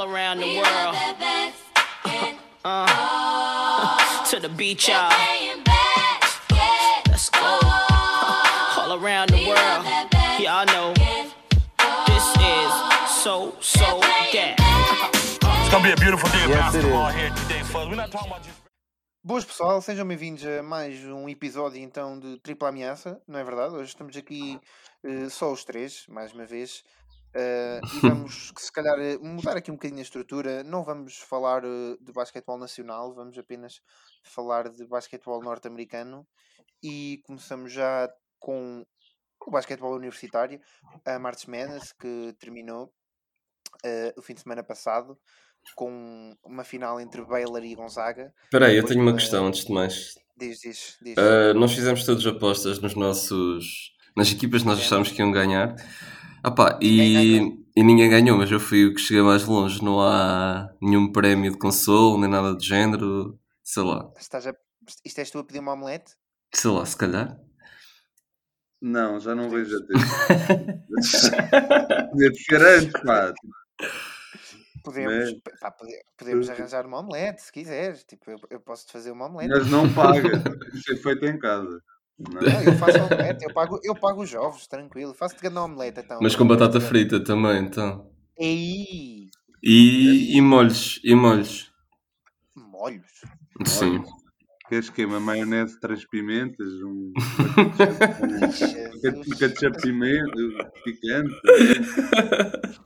all around the world. Uh, to the beach, y'all. Let's go. All around the world. Y'all know. This is so, so that. It's gonna be a beautiful day of basketball here today, folks. We're not talking about just. Boas pessoal, sejam bem-vindos a mais um episódio então de Tripla Ameaça, não é verdade? Hoje estamos aqui eh, só os três, mais uma vez, eh, e vamos se calhar eh, mudar aqui um bocadinho a estrutura. Não vamos falar eh, de basquetebol nacional, vamos apenas falar de basquetebol norte-americano e começamos já com o basquetebol universitário, a March Madness, que terminou eh, o fim de semana passado com uma final entre Baylor e Gonzaga. Espera aí, eu tenho uma questão antes de mais. Diz, diz, diz. Nós fizemos todas apostas nos nossos. nas equipas que nós achámos que iam ganhar. Ah pá, e, Ninguém e ninguém ganhou, mas eu fui o que cheguei mais longe. Não há nenhum prémio de consolo, nem nada do género. Sei lá, Estás a... Isto és tu a pedir uma omelete? sei lá, se calhar. Não, já não vejo a tempo. Podia ser antes, pá. Podemos, Mas- pá, pode- podemos arranjar uma omelete, se quiseres. Tipo, eu, eu posso-te fazer uma omelete. Mas não paga. Que ser feito em casa. Não. Eu faço omelete, eu pago, eu pago os ovos, tranquilo. Faço-te grande omelete, então. Mas com batata frita também, então. Ei, E, e molhos, e molhos. molhos. Sim. Que esquema? Maionese, três pimentas, um ketchup pimenta, picante.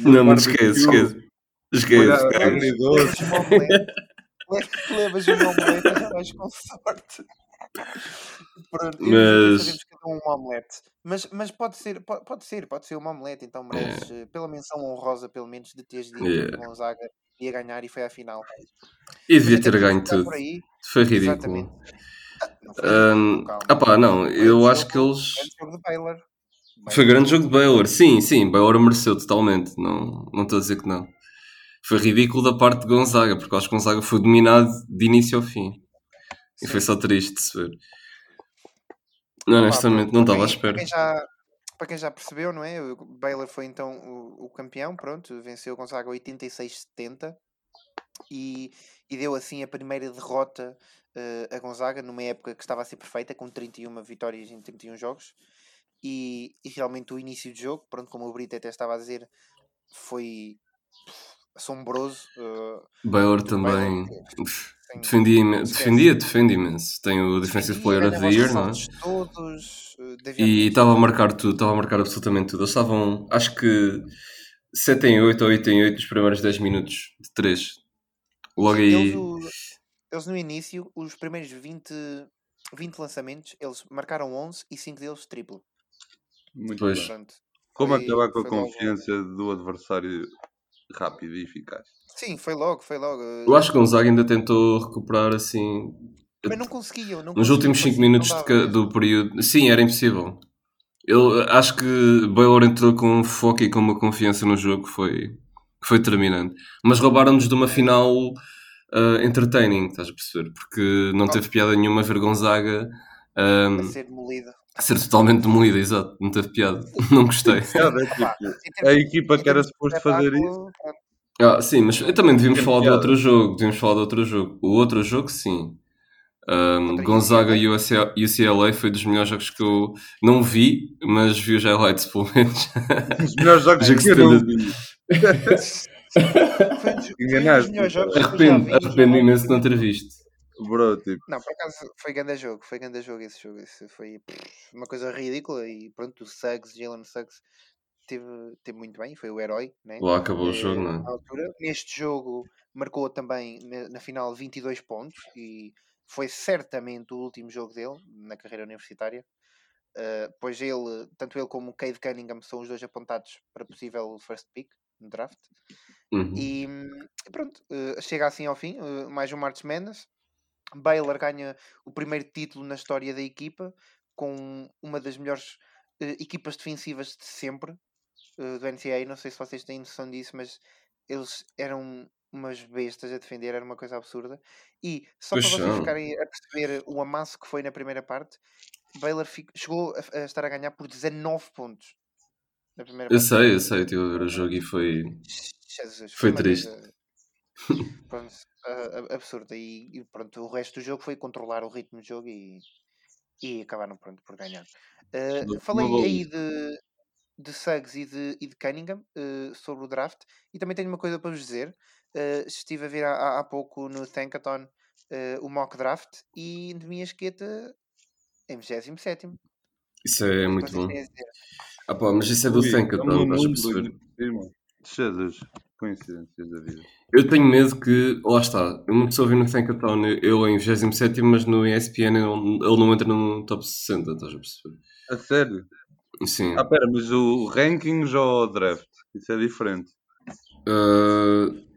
Não, mas esquece, esquece. Esquece. Levas uma omelete. Le- Levas uma omelete e já vais com sorte. Pronto, Mas- que é uma omelete. Mas, mas pode, ser, pode, pode ser, pode ser uma omelete, então mereces eh, pela menção honrosa, pelo menos, de teres dito Yeah. que o Gonzaga ia ganhar e foi à final. E devia ter ganho tudo. por aí, Foi ridículo. Exatamente. Ah, não foi Ahm, ridículo, calma. ah pá, não, Foi eu um acho que eles. Foi grande jogo de Baylor, sim, sim, Baylor mereceu totalmente, não não estou a dizer que não. Foi ridículo da parte de Gonzaga, porque eu acho que Gonzaga foi dominado de início ao fim. E foi Sim. só triste de se ver. Pá, Honestamente, não estava à espera. Para quem, já, para quem já percebeu, não é? O Baylor foi então o, o campeão, pronto, venceu o Gonzaga 86-70 e, e deu assim a primeira derrota eh, a Gonzaga numa época que estava a ser perfeita, com 31 vitórias em 31 jogos. E, e realmente o início do jogo, pronto, como o Brito até estava a dizer, foi assombroso. eh, Baylor também Baylor, sem- defendia, imen- esquece. defendia, defende imenso. Tem o Defensive Player of the Year, não é? Todos, eh, E estava a marcar tudo, estava a marcar absolutamente tudo. Eles estavam, acho que 7 em 8 ou 8 em 8 nos primeiros 10 minutos de 3. Logo aí. Eles, eles no início, os primeiros 20, 20 lançamentos, eles marcaram 11 e 5 deles triplo. Muito Pois. bem. Portanto, Como acabar com a confiança do adversário rápido e eficaz? Sim, foi logo, foi logo. Eu acho que Gonzaga ainda tentou recuperar assim. Mas não conseguiam. Não Nos conseguiam, últimos 5 parecia que minutos dava do período. Sim, era impossível. Eu acho que Baylor entrou com um foco e com uma confiança no jogo que foi, que foi determinante. Mas roubaram-nos de uma final ah, entertaining, estás a perceber? Porque não teve piada nenhuma ver Gonzaga a ah, ser demolida. Ser totalmente demolida, exato. Não teve piada. Não gostei. Piada, é tipo, a equipa que era de suposto fazer isso. Ah, sim, mas eu também devíamos falar piada. outro jogo. Devíamos falar do outro jogo. O outro jogo, sim. Um, Gonzaga UCLA. UCLA, foi dos melhores jogos que eu não vi, mas vi os highlights pelo menos. Os melhores jogos Jogo que eu não vi. Enganaste. melhores jogos que eu já Arrependo, vi, arrependo já. imenso de não ter visto. Bro, tipo, Não, por acaso foi grande jogo, foi grande jogo esse jogo. Esse foi uma coisa ridícula e pronto, o Suggs, Jalen Suggs, teve, teve muito bem, foi o herói, né? Lá acabou o Eh, jogo, é? altura. Neste jogo marcou também na, na final 22 pontos e foi certamente o último jogo dele na carreira universitária. Uh, pois ele, tanto ele como o Cade Cunningham são os dois apontados para possível first pick no draft. Uhum. E, hum, e pronto, uh, chega assim ao fim, uh, mais um March Madness. Baylor ganha o primeiro título na história da equipa com uma das melhores uh, equipas defensivas de sempre uh, do NCAA. Não sei se vocês têm noção disso, mas eles eram umas bestas a defender, era uma coisa absurda. E só Pois para vocês ficarem a perceber o amasso que foi na primeira parte, Baylor chegou a, a estar a ganhar por 19 pontos na primeira Eu parte. sei, eu sei, estive a ver o jogo e foi. Jesus, Foi uma triste. coisa, pronto, a- a- absurda. E, e pronto, o resto do jogo foi controlar o ritmo do jogo e, e acabaram pronto, por ganhar. Uh, falei aí de, de Suggs e de, e de Cunningham uh, sobre o draft e também tenho uma coisa para vos dizer. Uh, estive a ver há, há- pouco no Thankathon uh, o mock draft e de minha esqueta em 27. Isso é muito bom. Ah pá, mas isso é do é estás a número perceber? Jesus, coincidências da vida. Eu tenho medo que, lá está, uma pessoa vê no Thankathon, eu em 27, mas no ESPN ele, ele não entra no top 60, estás a perceber? A sério? Sim. Ah, pera, mas o rankings ou o draft? Isso é diferente. Uh,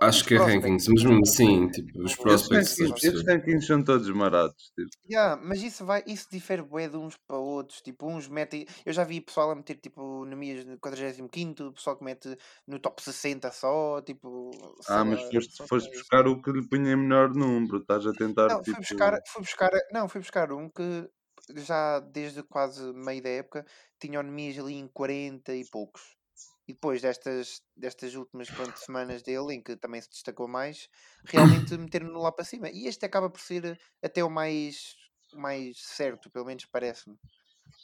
acho Os que é rankings, mas mesmo assim, tipo, os prospects, esses rankings são todos marados. Tipo. Yeah, mas isso vai, isso difere bué de uns para outros. Tipo, uns metem. Eu já vi pessoal a meter tipo no 45, pessoal que mete no top 60 só. Tipo, sei Ah, mas foste, foste buscar o que lhe punha em menor número. Estás a tentar, Não, tipo... fui buscar, fui buscar, não, fui buscar um que já desde quase meio da época tinha o Nemias ali em 40 e poucos. E depois destas, destas últimas pronto, semanas dele, em que também se destacou mais, realmente meter-no lá para cima. E este acaba por ser até o mais, mais certo, pelo menos parece-me.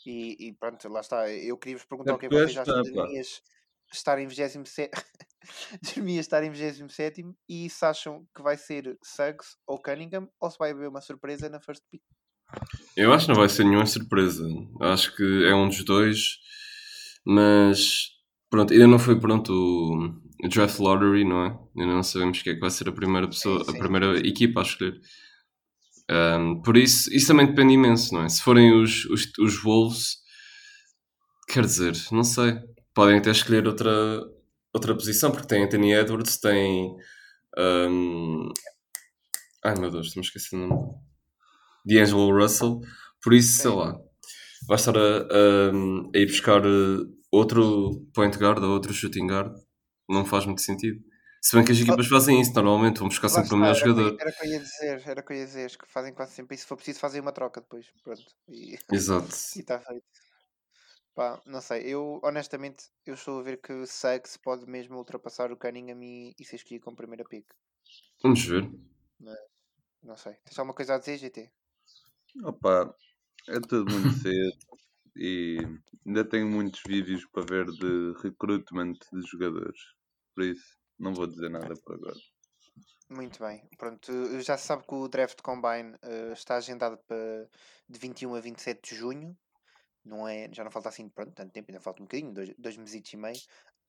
E, e pronto, lá está. Eu queria vos perguntar o que é que vocês acham de pá. Nemias estar em 27 de Nemias estar em 27 e se acham que vai ser Suggs ou Cunningham ou se vai haver uma surpresa na first pick. Eu acho que não vai ser nenhuma surpresa. Acho que é um dos dois, mas pronto, ainda não foi pronto o draft lottery, não é? Ainda não sabemos quem é que vai ser a primeira pessoa, a primeira equipa a escolher. Um, por isso, isso também depende imenso, não é? Se forem os, os, os Wolves, quer dizer, não sei, podem até escolher outra, outra posição, porque tem Anthony Edwards, tem. um, ai meu Deus, estou-me esquecendo o nome. D'Angelo Russell, por isso, sei lá, vai estar a, a, a ir buscar eh, outro point guard ou outro shooting guard, não faz muito sentido. Se bem que as equipas fazem isso, normalmente vão buscar sempre o melhor jogador. era o que eu ia dizer, era o que eu ia dizer, que fazem quase sempre isso. Se for preciso, fazem uma troca depois. Pronto. E Exato. está feito. Pá, não sei, eu honestamente eu estou a ver que o Suggs pode mesmo ultrapassar o Cunningham e, e ser escolhido como primeira pick. Vamos ver. Não sei. Tens alguma coisa a dizer, GT? Opa, é tudo muito cedo e ainda tenho muitos vídeos para ver de recruitment de jogadores. Por isso, não vou dizer nada por agora. Muito bem. Pronto, já se sabe que o Draft Combine eh, está agendado para de 21 a 27 de junho. Não é, já não falta assim pronto, tanto tempo, ainda falta um bocadinho, dois, dois meses e meio.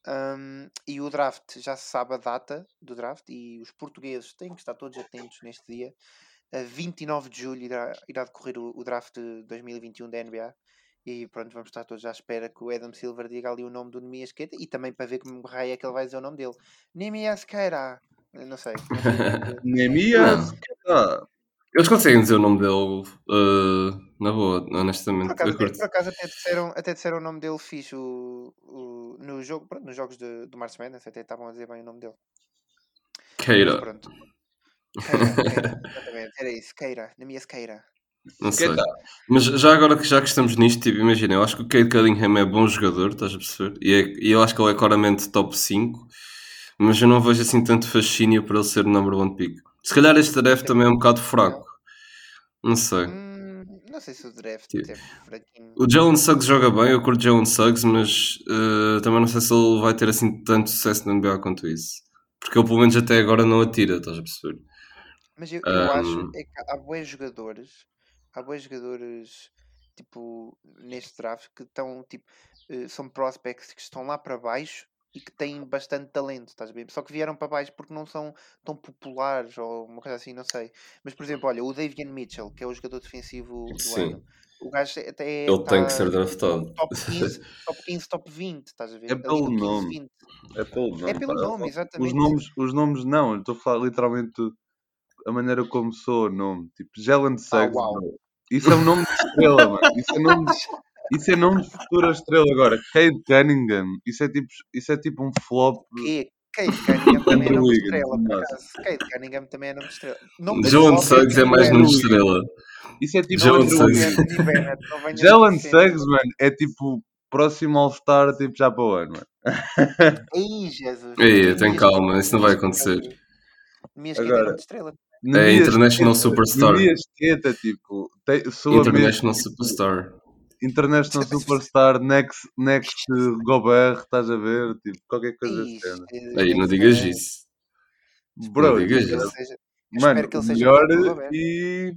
Ahm, e o draft, já se sabe a data do draft e os portugueses têm que estar todos atentos neste dia. A 29 de julho irá, irá decorrer o, o draft de 2021 da NBA. E pronto, vamos estar todos à espera que o Adam Silver diga ali o nome do Nemias Keita e também para ver como raio é que ele vai dizer o nome dele. Nemias Keita. Não sei. É que- Nemias, ah, Eles conseguem dizer o nome dele uh, na boa, Por honestamente. acaso, até, curto. por acaso até, disseram, até disseram o nome dele fixe o, o- no jogo, pronto, nos jogos de, do March Madness, até estavam a dizer bem o nome dele. Mas Keira, pronto. Keira, Keira, exatamente, era isso, Keira, Nemias Keira. Não sei. Keita. Mas já agora que já que estamos nisto, tipo, imagina, eu acho que o Cade Cunningham é bom jogador, estás a perceber? E, é- e eu acho que ele é claramente top 5, mas eu não vejo assim tanto fascínio para ele ser o number one pick. Se calhar este draft também é um bocado fraco. Não sei. Hum, não sei se o draft Tipo, é fraquinho. O Jalen Suggs joga bem, eu curto Jalen Suggs, mas uh, também não sei se ele vai ter assim tanto sucesso na NBA quanto isso. Porque ele pelo menos até agora não atira, estás a perceber? Mas eu, eu acho é que há bons jogadores, há bons jogadores tipo neste draft que estão tipo eh, são prospects que estão lá para baixo e que têm bastante talento, estás a ver? Só que vieram para baixo porque não são tão populares ou uma coisa assim, não sei. Mas por exemplo, olha, o Davian Mitchell, que é o jogador defensivo do Sim. ano, o gajo até Ele tem que tá ser draftado. top 15, top 15, top 20, estás a ver? É pelo no 15, nome. 20. É pelo nome. É pelo nome, Os exatamente. nomes, os nomes não, estou a falar literalmente a maneira como soa o nome. Tipo, Jalen Suggs, uau. Isso é um nome de estrela, mano. Isso é nome de, isso é nome de futura estrela agora. Cade Cunningham, isso é tipo, isso é tipo um flop. Que Cade Cunningham também é nome de estrela, por acaso. Cade Cunningham também é nome de estrela. Nome de flop Suggs é tipo mais nome de estrela. Isso é tipo Jalen Andrew Suggs. Com cenas. Suggs, mano, é tipo próximo All-Star, tipo, já para o ano. mano. Ei, Jesus. Ei, tem calma, isso não vai acontecer. Querer Agora, outra estrela. Na É International esqueta- Superstar. Esqueta, tipo, a International mesma- Superstar. International Superstar, next, next Gobert, estás a ver? Tipo, qualquer coisa assim. Aí, nem não digas isso. Bro, Não digas isso. seja- mano, espero que ele seja melhor e,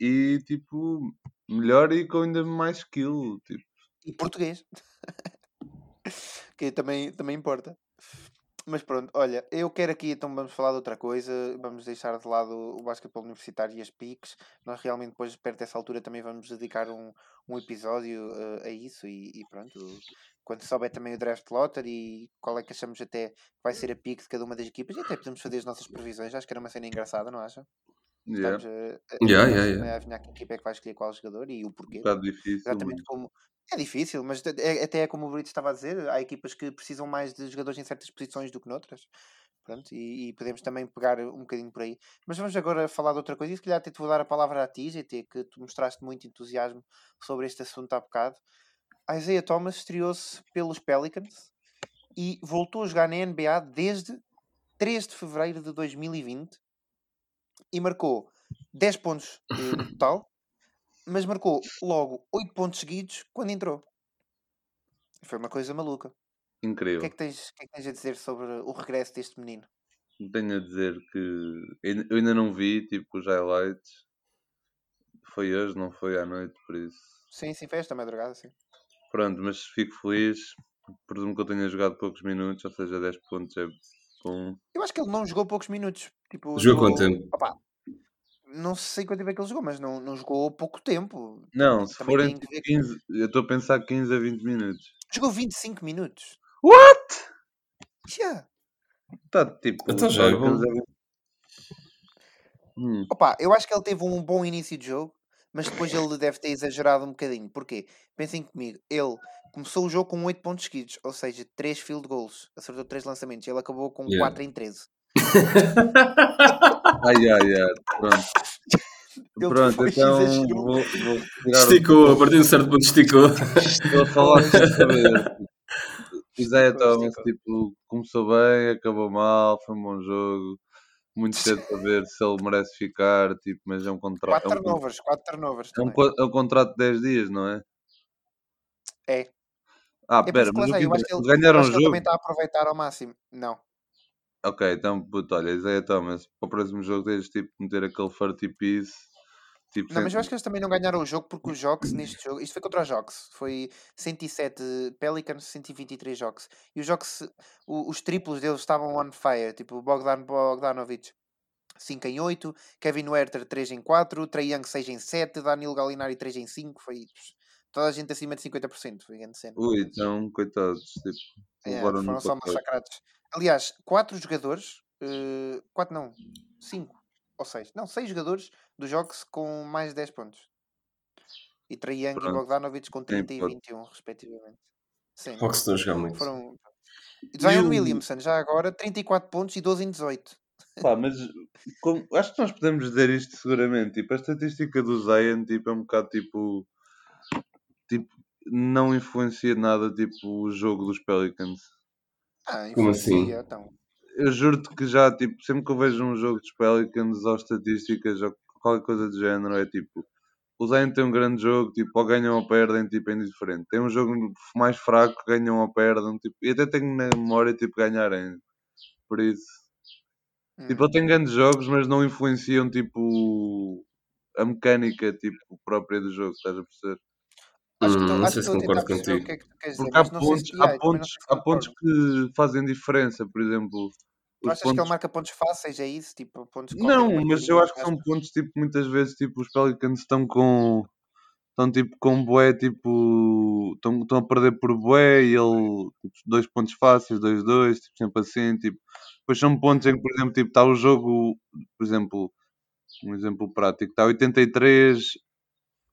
e, tipo, melhor e com ainda mais skill. Tipo, E português. que também, também importa. Mas pronto, olha, eu quero aqui, então vamos falar de outra coisa, vamos deixar de lado o basquetebol universitário e as piques. Nós realmente depois, perto dessa altura, também vamos dedicar um, um episódio eh, a isso e, e pronto. Quando souber também o draft lottery e qual é que achamos até que vai ser a pique de cada uma das equipas, e até podemos fazer as nossas previsões, acho que era uma cena engraçada, não acha? yeah, Estamos a, a, Yeah, a- yeah, a yeah. adivinhar que equipa é que vai escolher qual jogador e o porquê. um bocado difícil. Exatamente mas- como. É difícil, mas é- até é como o Brito estava a dizer, há equipas que precisam mais de jogadores em certas posições do que noutras. Pronto, e, e podemos também pegar um bocadinho por aí. Mas vamos agora falar de outra coisa e se calhar até te vou dar a palavra a ti, GT, que tu mostraste muito entusiasmo sobre este assunto há bocado. Isaiah Thomas estreou-se pelos Pelicans e voltou a jogar na NBA desde 3 de fevereiro de 2020 e marcou 10 pontos eh, no total, mas marcou logo 8 pontos seguidos quando entrou. Foi uma coisa maluca. O Incrível. que, é que tens, o que é que tens a dizer sobre o regresso deste menino? Tenho a dizer que eu ainda não vi tipo os highlights. Foi hoje, não foi à noite, por isso. Sim, sim, foi esta madrugada, sim. Pronto, mas fico feliz. Presumo que eu tenha jogado poucos minutos, ou seja, 10 pontos é bom. Eu acho que ele não jogou poucos minutos. Tipo, Jogou quanto tempo? Não sei quanto tempo é que ele jogou, mas não, não jogou pouco tempo. Não, se Também forem tem que ver 15, eu estou a pensar 15 a 20 minutos. Jogou 25 minutos. What? Yeah. Está tipo. Então já é bom. 15 a 20. Hum, Opa, eu acho que ele teve um bom início de jogo, mas depois ele deve ter exagerado um bocadinho. Porquê? Pensem comigo, ele começou o jogo com 8 pontos seguidos, ou seja, 3 field goals, acertou 3 lançamentos. Ele acabou com Yeah. 4 em 13. Ai, ai, ai. Pronto. Ele Pronto, então vou, vou Esticou, a partir de um certo ponto esticou. Estou a falar sem saber. Isaiah Pois, Thomas, tipo, começou bem, acabou mal, foi um bom jogo. Muito cedo para ver se ele merece ficar, tipo, mas é um contrato. 4 É um, con- turnovers, 4 turnovers é um, co- é um contrato de 10 dias, não é? É. Ah, Eu pera, mas que eu acho que ele, ganharam acho que ele jogo? também está a aproveitar ao máximo. Não. Ok, então, puto, olha, Isaiah Thomas, para o próximo jogo tens tipo meter aquele 40 piece. Tipo, Não, mas eu sem- acho que eles também não ganharam o jogo porque os Jocks neste jogo. Isto foi contra os Jocks. Foi 107 Pelicans, 123 Jocks. E os Jocks, o- os triplos deles estavam on fire. Tipo Bogdan Bogdanovic 5 em 8, Kevin Werther 3 em 4, Trae Young 6 em 7, Danilo Gallinari 3 em 5. Foi toda a gente acima de 50%. Foi grande cena. Ui, então, coitados, tipo, É, foram só massacrados. Aliás, 4 jogadores, 4 não, 5 ou 6, não, 6 jogadores dos jogos com mais de 10 pontos. E Trae Young e. Bogdanovic com 30 e pode. 21, respectivamente. Sim, Hawks estão a jogar muito. foram. Zion o- Williamson, já agora, 34 pontos e 12 em 18. Pá, mas como- acho que nós podemos dizer isto seguramente. Tipo, a estatística do Zion tipo, é um bocado tipo. Tipo, não influencia nada tipo, o jogo dos Pelicans. Ah, Como assim? Então. Eu juro-te que já, tipo, sempre que eu vejo um jogo dos Pelicans ou estatísticas ou qualquer coisa do género, é tipo. O Zion tem um grande jogo, tipo, ou ganham ou perdem, tipo, é indiferente. Tem um jogo mais fraco, ganham ou perdem, tipo, e até tenho na memória, tipo, ganharem. Por isso. Hum. Tipo, ele tem grandes jogos, mas não influenciam, tipo, a mecânica, tipo, própria do jogo, estás a perceber? Acho que Hum, estou- não sei se concordo contigo. que é que dizer, Porque há pontos, há não pontos, há pontos que fazem diferença, por exemplo. Tu achas que ele pontos... marca pontos fáceis, é isso? Tipo, pontos qualquer Não, mas eu acho que são pontos, tipo, muitas vezes, tipo, os Pelicans estão com... Estão, tipo, com bué, tipo... Estão, estão a perder por bué e ele... Tipo, dois pontos fáceis, dois, dois, tipo, sempre assim, tipo... Depois são pontos em que, por exemplo, tipo, está o jogo... Por exemplo, um exemplo prático. Está 83,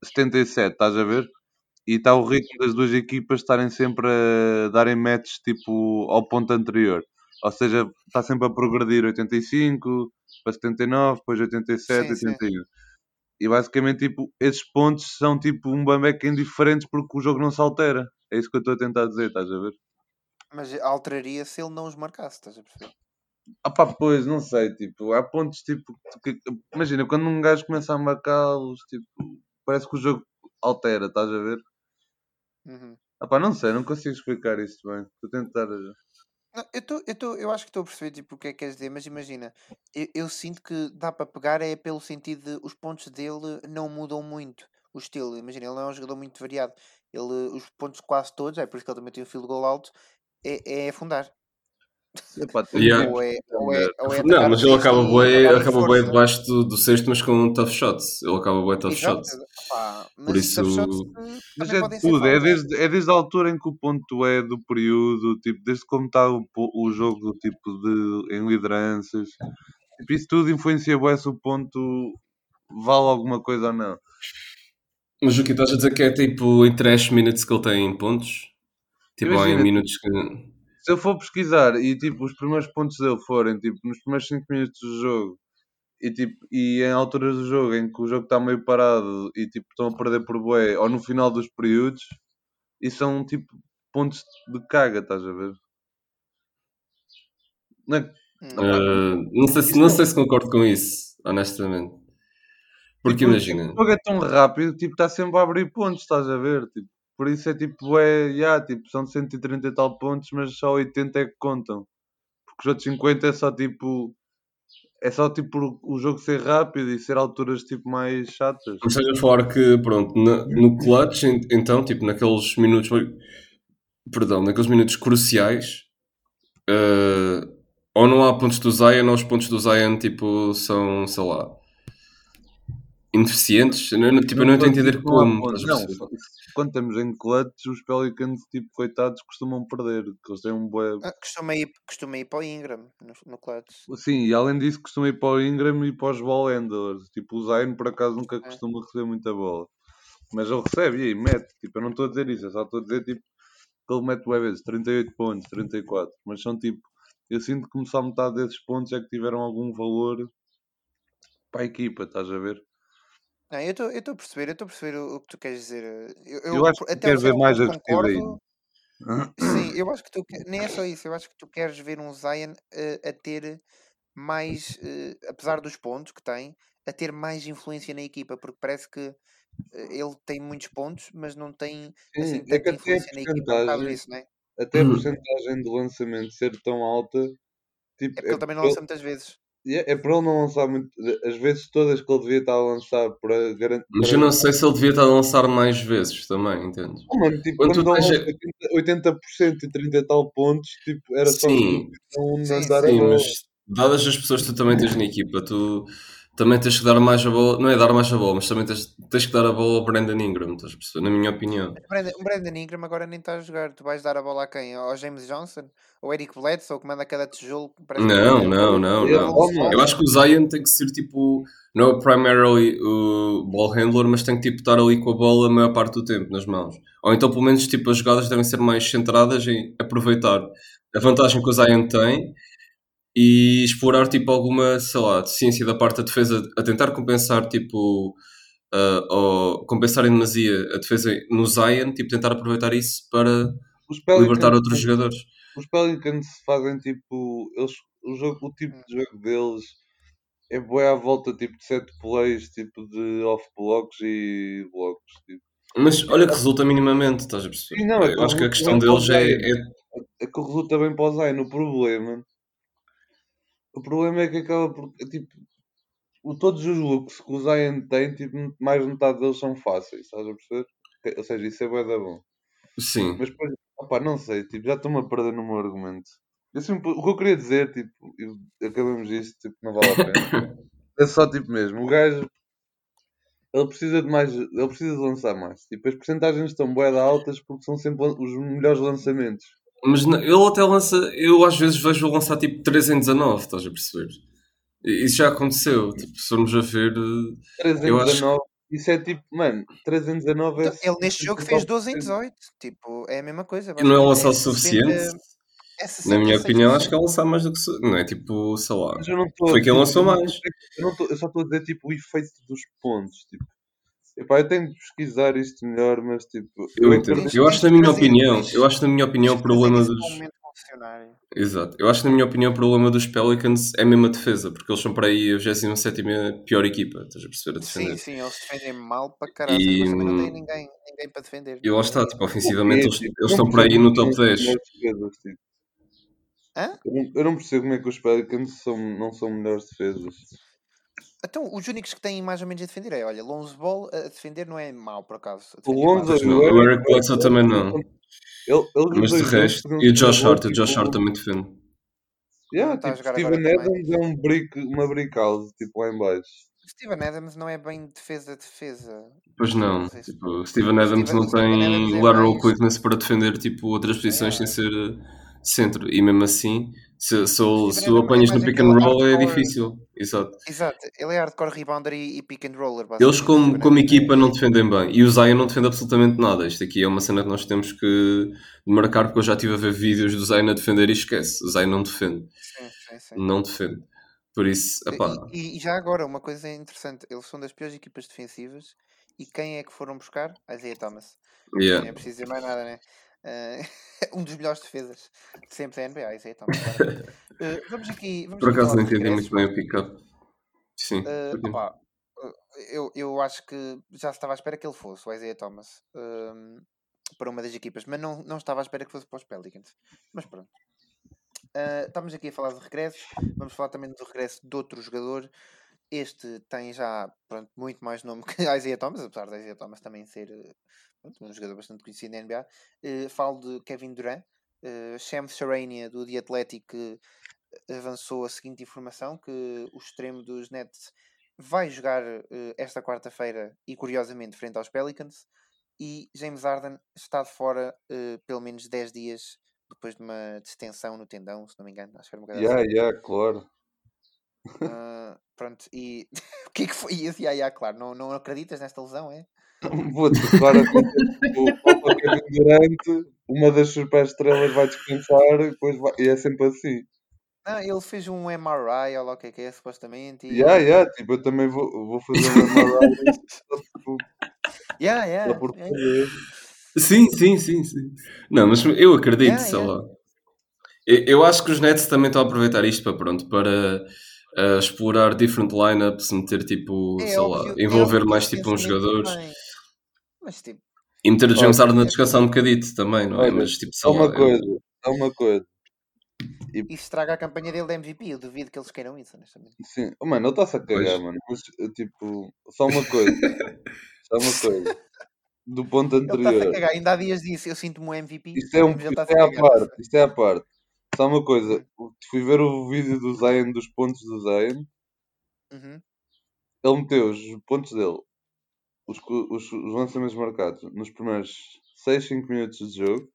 77, estás a ver? E está o ritmo das duas equipas estarem sempre a darem matches, tipo, ao ponto anterior. Ou seja, está sempre a progredir 85 para 79, depois 87, Sim, sim. 81. E basicamente, tipo, esses pontos são tipo um bambeque indiferentes porque o jogo não se altera. É isso que eu estou a tentar dizer, estás a ver? Mas alteraria se ele não os marcasse, estás a perceber? Ah pá, pois, não sei, tipo, há pontos tipo. que- imagina, quando um gajo começa a marcá-los, tipo, parece que o jogo altera, estás a ver? Uhum. Ah pá, não sei, não consigo explicar isso bem. Estou a tentar. Não, eu, tô, eu, tô, eu acho que estou a perceber tipo, o que é que queres dizer, mas imagina, eu, eu sinto que dá para pegar é pelo sentido de os pontos dele não mudam muito o estilo. Imagina, ele não é um jogador muito variado. Ele, os pontos quase todos, é por isso que ele também tem um field goal alto, é, é afundar. Epá, tem Yeah. que- Ou é, ou é, ou é Não, mas ele acaba e bué, acabar em acaba força. debaixo do, do sexto, mas com um tough shots. Ele acaba bué tough Exato, shots. pá, Por mas isso- eh, Mas é tudo, é desde, é desde a altura em que o ponto é do período, tipo, desde como está o, o jogo tipo, de, em lideranças. Tipo, isso tudo influencia bué se o ponto vale alguma coisa ou não. Mas o que estás a dizer que é tipo em trash minutes que ele tem em pontos? Tipo, em minutos que. Se eu for pesquisar e tipo, os primeiros pontos dele forem tipo, nos primeiros 5 minutos do jogo e, tipo, e em alturas do jogo em que o jogo está meio parado e tipo, estão a perder por bué ou no final dos períodos, isso são tipo pontos de caga, estás a ver? Não é-. Ah, não, sei se, não sei se concordo com isso, honestamente. Porque Tipo, imagina. O jogo é tão rápido, tipo, está sempre a abrir pontos, estás a ver? Tipo, por isso é tipo, é, yeah, tipo, são 130 e tal pontos, mas só 80 é que contam. Porque os outros 50 é só tipo. É só tipo o jogo ser rápido e ser alturas tipo mais chatas. Ou seja, falar que, pronto, na- no clutch, en- então, tipo, naqueles minutos, perdão, naqueles minutos cruciais, eh, ou não há pontos do Zion, ou os pontos do Zion, tipo, são, sei lá, ineficientes. Não- tipo, eu não estou a entender como. Não, quando estamos em clutch, os Pelicans, tipo, coitados, costumam perder. Eles têm um bué... Ah, costuma, ir, costuma ir para o Ingram no, no clutch. Sim, e além disso, costuma ir para o Ingram e para os ball handlers. Tipo, o Zion, por acaso, nunca É. costuma receber muita bola. Mas ele recebe e aí mete. Tipo, eu não estou a dizer isso, eu só estou a dizer, tipo, que ele mete bué vezes 38 pontos, 34. Mas são, tipo, eu sinto que só metade desses pontos é que tiveram algum valor para a equipa, estás a ver? Não, eu estou a perceber, eu estou a perceber o, o que tu queres dizer. Eu, Eu acho que até queres ver mais ainda. concordo. Sim, eu acho que tu nem é só isso, eu acho que tu queres ver um Zion eh, a ter mais, eh, apesar dos pontos que tem, a ter mais influência na equipa, porque parece que eh, ele tem muitos pontos, mas não tem assim, Sim, é que tanta a influência na equipa por não é? até a Uhum. porcentagem de lançamento ser tão alta, tipo, É porque ele também não lança muitas vezes. É, é por ele não lançar muito, as vezes todas que ele devia estar a lançar para garantir. Mas eu não sei se ele devia estar a lançar mais vezes também, entendes? Oh, mano, tipo, Quando quando, tens- lança 80%, 80% e 30 e tal pontos, tipo, era só Sim. um não Sim, dar a Sim, bola. mas dadas as pessoas que tu também tens na equipa, tu também tens que dar mais a bola, não é dar mais a bola, mas também tens, tens que dar a bola ao Brandon Ingram, estás a perceber? Na minha opinião. O Brandon, Ingram agora nem está a jogar. Tu vais dar a bola a quem? Ao James Johnson? Ou Eric Bledsoe que manda cada tijolo? Não, é- não, não, não. Eu acho que o Zion tem que ser tipo, não é primarily o ball handler, mas tem que tipo estar ali com a bola a maior parte do tempo nas mãos. Ou então pelo menos tipo as jogadas devem ser mais centradas em aproveitar a vantagem que o Zion tem e explorar tipo alguma, sei lá, deficiência da parte da defesa a tentar compensar tipo ah, ou compensar em demasia a defesa no Zion, tipo tentar aproveitar isso para libertar outros jogadores. os Pelicans fazem tipo, eles, o, jogo, o tipo de jogo deles é bué à volta tipo de set plays, tipo de off blocks e blocos. Tipo. Mas olha que resulta minimamente, estás a perceber? Sim, não, é Eu acho que a questão o deles é, é É que resulta bem para o Zion. O problema, o problema é que acaba por, tipo, o, todos os looks que o Zion tem, tipo, mais metade deles são fáceis, estás a perceber? Ou seja, isso é bué da bom. Sim. Mas depois, opá, não sei, tipo, já estou-me a perder no meu argumento. O que eu queria dizer, tipo, acabamos isto, tipo, não vale a pena. é só tipo mesmo, o gajo ele precisa de mais, ele precisa de lançar mais. Tipo, as porcentagens estão de altas porque são sempre os melhores lançamentos. Mas na- ele até lança, eu às vezes vejo lançar tipo 3 em 19, estás a perceber? E- Isso já aconteceu, tipo, se formos a ver. eh, 3 em Eu acho 19, isso é tipo, mano, 3 em 19 é. Então, Ele neste jogo fez 12 em 18. Tipo, é a mesma coisa. E não é lançar o 60 suficiente. é Na minha opinião, 66%. acho que é lançar mais do que. Não é tipo, sei lá. Mas eu não estou. Foi quem tipo, lançou eu não mais. tô- Eu, não tô- eu só estou a dizer tipo o efeito dos pontos. Tipo, Epá, eu tenho de pesquisar isto melhor, mas tipo. Eu entendo. acredito- Eu acho, na minha opinião, eu acho, na minha opinião, o trazer problema isso dos. para. Exato. Eu acho, na minha opinião, o problema dos Pelicans é mesmo a defesa, porque eles são para aí a 27 pior equipa, estás a perceber a Sim, defender. sim, eles defendem mal para caralho, E, mas também não têm hum, ninguém, ninguém para defender. E lá está, tipo, ofensivamente eles, eles eu estão por aí no top é que 10. são melhores defesas, tipo. Hã? Eu não, eu não percebo como é que os Pelicans são, não são melhores defesas. Então, os únicos que têm mais ou menos a defender é, olha, Lonzo Ball a defender não é mau, por acaso. A O Lonzo Eric o Eric Bledsoe também não. Ele, eles os Mas de resto, e o Josh Hart, o Josh Hart também defende. Yeah, a tipo, Steven agora também. Adams é um brick, uma brick house, tipo lá em baixo. Steven Adams não é bem defesa-defesa. Pois não, Não sei se- tipo, Steven Adams Steven- não tem é lateral quickness para defender tipo, outras posições sem ser centro. E mesmo assim, se, se, o- Steven se o é apanhas no pick and roll é difícil. Exato. Exato, ele é hardcore rebounder e, e pick and roller. Eles, como, como equipa, não defendem bem. E o Zion não defende absolutamente nada. Isto aqui é uma cena que nós temos que marcar, porque eu já estive a ver vídeos do Zion a defender e esquece. O Zion não defende. Sim, sim, sim. Não defende. Por isso, E, e já agora, uma coisa interessante, eles são das piores equipas defensivas e quem é que foram buscar? Isaiah Thomas. yeah. Nem é preciso dizer mais nada, né? Eh, um dos melhores defesas de sempre da NBA, Thomas. claramente. Eh, vamos aqui. Vamos por acaso não entendi muito bem o pick-up. Sim. Eh, porque- opá, eh, eu, eu acho que já estava à espera que ele fosse, o Isaiah Thomas, ehm, para uma das equipas, mas não, não estava à espera que fosse para os Pelicans. Mas pronto. Eh, estamos aqui a falar de regressos, vamos falar também do regresso de outro jogador. Este tem já pronto, muito mais nome que Isaiah Thomas, apesar de Isaiah Thomas também ser um jogador bastante conhecido na NBA. Eh, falo de Kevin Durant, uh, Shams Charania do The Athletic avançou a seguinte informação: que o extremo dos Nets vai jogar eh, esta quarta-feira e curiosamente frente aos Pelicans. E James Harden está de fora eh, pelo menos 10 dias depois de uma distensão no tendão, se não me engano. Acho que era uma coisa Yeah, assim. yeah, claro. Ah, pronto, e o que é que foi esse? Ah, yeah, claro, não, não acreditas nesta lesão, é? Puto, claro, tipo, falta o Kevin Durant, uma das super estrelas vai descansar e depois vai, e é sempre assim. Ah, ele fez um MRI, ou lá o que é que é, supostamente. E... Yeah, yeah, tipo, eu também vou, vou fazer uma MRI tipo, Yeah, yeah. Sim, sim, sim, sim. Não, mas eu acredito, Yeah, sei yeah. lá. Eu, eu acho que os Nets também estão a aproveitar isto para, pronto, para ah, explorar different lineups, meter tipo, É sei lá, óbvio- é envolver mais tipo uns jogadores também. Mas tipo, e meter o James Harden a descansar um bocadito também, não é? Olha, Mas tipo, Só uma é- coisa, só uma coisa. isso estraga a campanha dele de MVP. Eu duvido que eles queiram isso, honestamente. Sim, oh, mano, ele está-se a cagar, Pois. mano. Mas, eh, tipo, só uma coisa. só uma coisa. Do ponto Ele está-se a anterior. cagar. Ainda há dias disse: Eu sinto-me um MVP. Isto é, um, isto é a à cagar. parte. Isto é à parte. Só uma coisa. Fui ver o vídeo do Zion, dos pontos do Zion. Uhum. Ele meteu os pontos dele, os, os, os lançamentos marcados, nos primeiros 6, 5 minutos de jogo.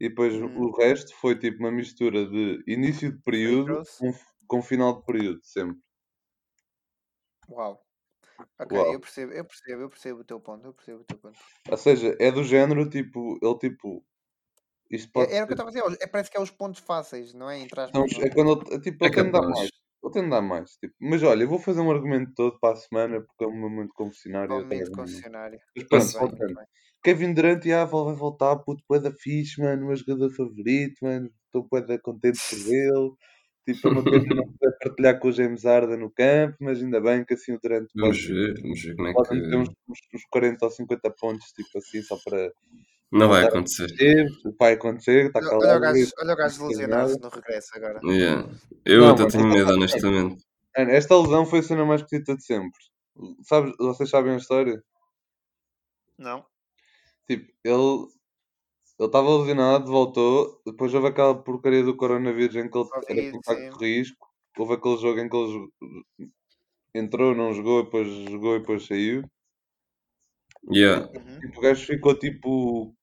E depois Uhum. o resto foi tipo uma mistura de início de período com, com final de período, sempre. Uau. Ok, Uau. eu percebo, eu percebo, eu percebo o teu ponto. Eu percebo o teu ponto. Ou seja, é do género, tipo, ele tipo. Isto pode É, era o que eu estava a dizer. É, parece que é os pontos fáceis, não é? Entre os- não é quando ele, é, tipo, É ele tem de dar mais. De dar mais. Tipo. Mas olha, eu vou fazer um argumento todo para a semana porque é um momento tenho Totalmente argumento. concessionário. Mas pronto, bem, bem. Kevin Durant e Aval vai voltar, puto, bué da fixe, mano, meu jogador favorito, mano, estou bué da contente por ele. Tipo, é uma pena não poder partilhar com o James Harden no campo, mas ainda bem que assim o Durant Vamos pode, ver, vamos ver como é pode meter uns, que. uns, uns 40 ou 50 pontos, tipo assim, só para Não vai acontecer. vai acontecer, está Olha, olha o calado, gajo, olha o gajo nada. no regresso agora. Yeah. Eu Não, até mano, tenho ele medo, honestamente. Mano, esta lesão foi a cena mais esquisita de sempre. Sabes, vocês sabem a história? Não? Tipo, ele ele estava lesionado, voltou, depois houve aquela porcaria do coronavírus em que ele era Covid, contacto de risco. Houve aquele jogo em que ele entrou, não jogou, depois jogou e depois saiu. Yeah. Uhum. Tipo, o gajo ficou tipo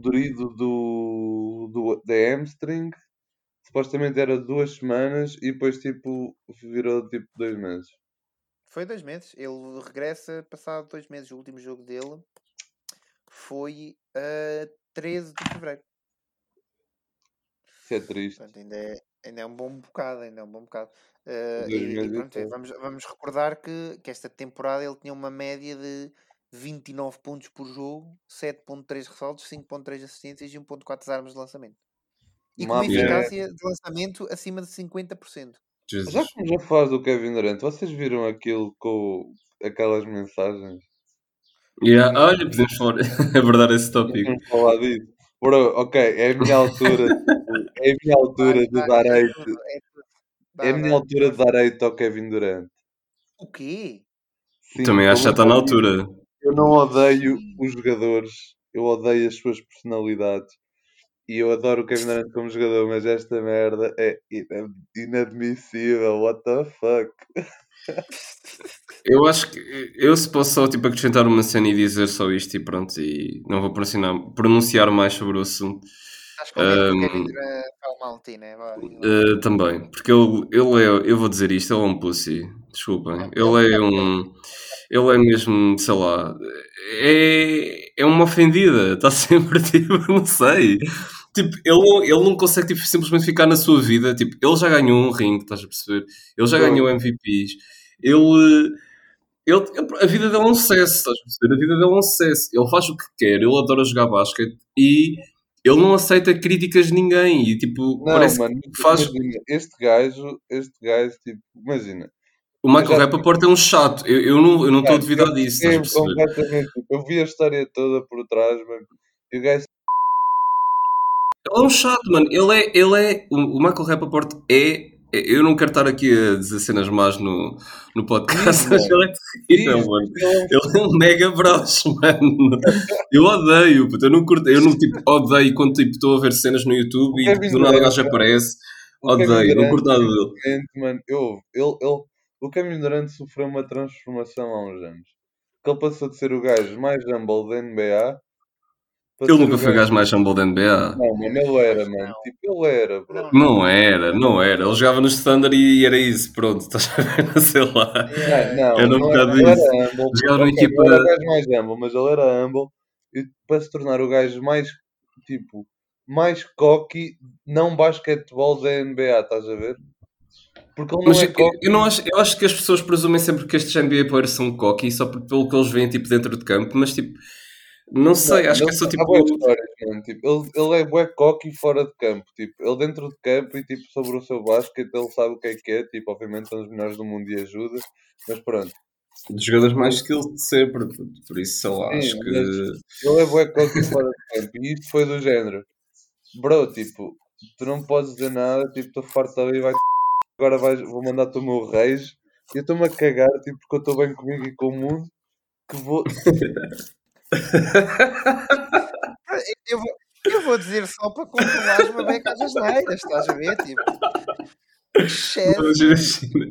dorido do, do, da hamstring. Supostamente era duas semanas e depois tipo virou tipo dois meses. Foi dois meses. Ele regressa passado dois meses. O último jogo dele foi a 13 de fevereiro. Isso é triste. Portanto, ainda é, ainda é um bom bocado, ainda é um bom bocado. Dois e, e pronto, vamos, vamos recordar que, que esta temporada ele tinha uma média de 29 pontos por jogo, 7.3 ressaltos, 5.3 assistências e 1.4 armas de lançamento. E com eficácia de lançamento acima de 50%. Jesus. Já que já falaste do Kevin Durant, vocês viram aquilo com aquelas mensagens? Yeah, olha, podemos falar, abordar esse tópico. Falar disso. Bro, ok, é a minha altura, é a minha altura Vai, de vai, dar é hate, é é a minha altura de dar hate ao Kevin Durant. O quê? Sim, Também acho que já está na altura. Eu não odeio os jogadores, eu odeio as suas personalidades e eu adoro o Kevin Durant como jogador, mas esta merda é ina- inadmissível. What the fuck? Eu acho que eu se posso só tipo, acrescentar uma cena e dizer só isto e pronto, e não vou pronunciar, pronunciar mais sobre o assunto. Estás com medo que? Vai, vai. Uh, também, porque ele, ele é, eu vou dizer isto, ele é um pussy, desculpem. Ele é um, ele é mesmo, sei lá, é, é uma ofendida, está sempre tipo, não sei. Tipo, ele, não- ele não consegue tipo, simplesmente ficar na sua vida. Tipo, ele já ganhou um ringue, estás a perceber? Ele já ganhou MVPs. Ele, ele, a vida dele é um sucesso, estás a perceber? A vida dele é um sucesso. Ele faz o que quer, ele adora jogar basquete e ele não aceita críticas de ninguém. E tipo, Não, parece mano, que faz. imagina, este gajo, este gajo, tipo, imagina. O Michael Rappaport é um chato. Eu, eu não eu não estou a duvidar disso, perceber? completamente. tipo, Eu vi a história toda por trás, mano. E o gajo Ele é um chato, mano. Ele é. Ele é o, o Michael Rappaport é. É- Eu não quero estar aqui a dizer cenas más no, no podcast, mas ele é terrível, mano. ele é um é mega broche, mano. Eu odeio, puto. Eu não curto. Eu não tipo, odeio quando tipo, estou a ver cenas no YouTube e tipo, do nada o gajo aparece. Kevin Odeio, não curto nada dele. Mano, eu, ele, ele, o Kevin Durant sofreu uma transformação há uns anos. Que ele passou de ser o gajo mais humble da NBA Ele nunca foi o gajo mais humble da NBA. Não, mano, ele era, mano. Não. Tipo, ele era, bro. Não. Não era, não era. Ele jogava no Standard e era isso, pronto, estás a ver? Sei lá. É, Não, Era um não bocado era, ele isso. Jogava numa equipa- não era o gajo mais humble, mas ele era humble. E para se tornar o gajo mais, tipo, mais cocky, não basquetebol da NBA, estás a ver? Porque ele não Mas é eu, cocky. eu não acho, eu acho que as pessoas presumem sempre que estes NBA players são cocky só pelo que eles veem tipo, dentro de campo, mas tipo, não sei, acho que é só tipo. histórias, mano, tipo, ele, ele é bué cocky fora de campo, tipo, ele dentro de campo e tipo, sobre o seu basquete, ele sabe o que é que é, tipo, obviamente são os melhores do mundo e ajuda, mas pronto, Dos jogadores mais skilled de sempre, por isso sei lá, Sim, acho que. ele é bué cocky fora de campo e isto foi do género, bro, tipo, tu não podes dizer nada, tipo, estou farto ali, vai agora vais, vou mandar-te o meu reis, e eu estou-me a cagar, tipo, porque eu estou bem comigo e com o mundo, que vou, Eu vou, eu vou dizer só para controlar uma beca das neiras, estás a ver? Tipo. Mas imagina.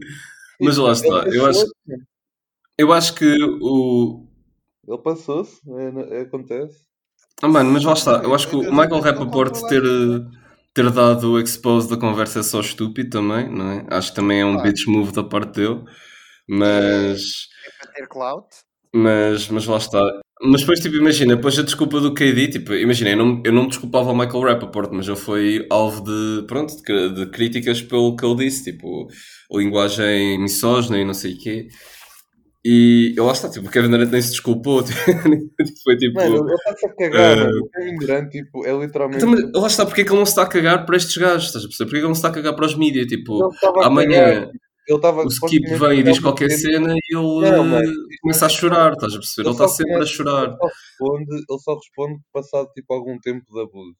Mas lá está, eu acho, eu acho que o. Ele passou-se, é- é- acontece. Ah, mano, mas lá está, eu acho que o Michael Rappaport ter, ter dado o expose da conversa é só estúpido também, não é? Acho que também é um bitch move da parte dele, mas. É para ter clout. Mas, mas lá está. Mas depois, tipo, imagina, depois a desculpa do KD, tipo, imagina, eu não, eu não me desculpava ao Michael Rappaport, mas eu fui alvo de, pronto, de, de críticas pelo que ele disse, tipo, linguagem misógina e não sei o quê. E lá está, tipo, o Kevin Durant nem se desculpou, tipo, foi tipo... Mano, ele está-se a cagar, mano. O Kevin Durant, tipo, é literalmente. Então, lá está, porque é que ele não se está a cagar para estes gajos, estás a perceber? Porque é que ele não se está a cagar para os mídias, tipo, Ele estava a cagar. amanhã Ele o Skip vem e diz qualquer cena e ele Não, eh, começa a chorar, estás a perceber? Ele Ele está sempre a começa- chorar. Ele só responde, ele só responde passado tipo algum tempo de abuso.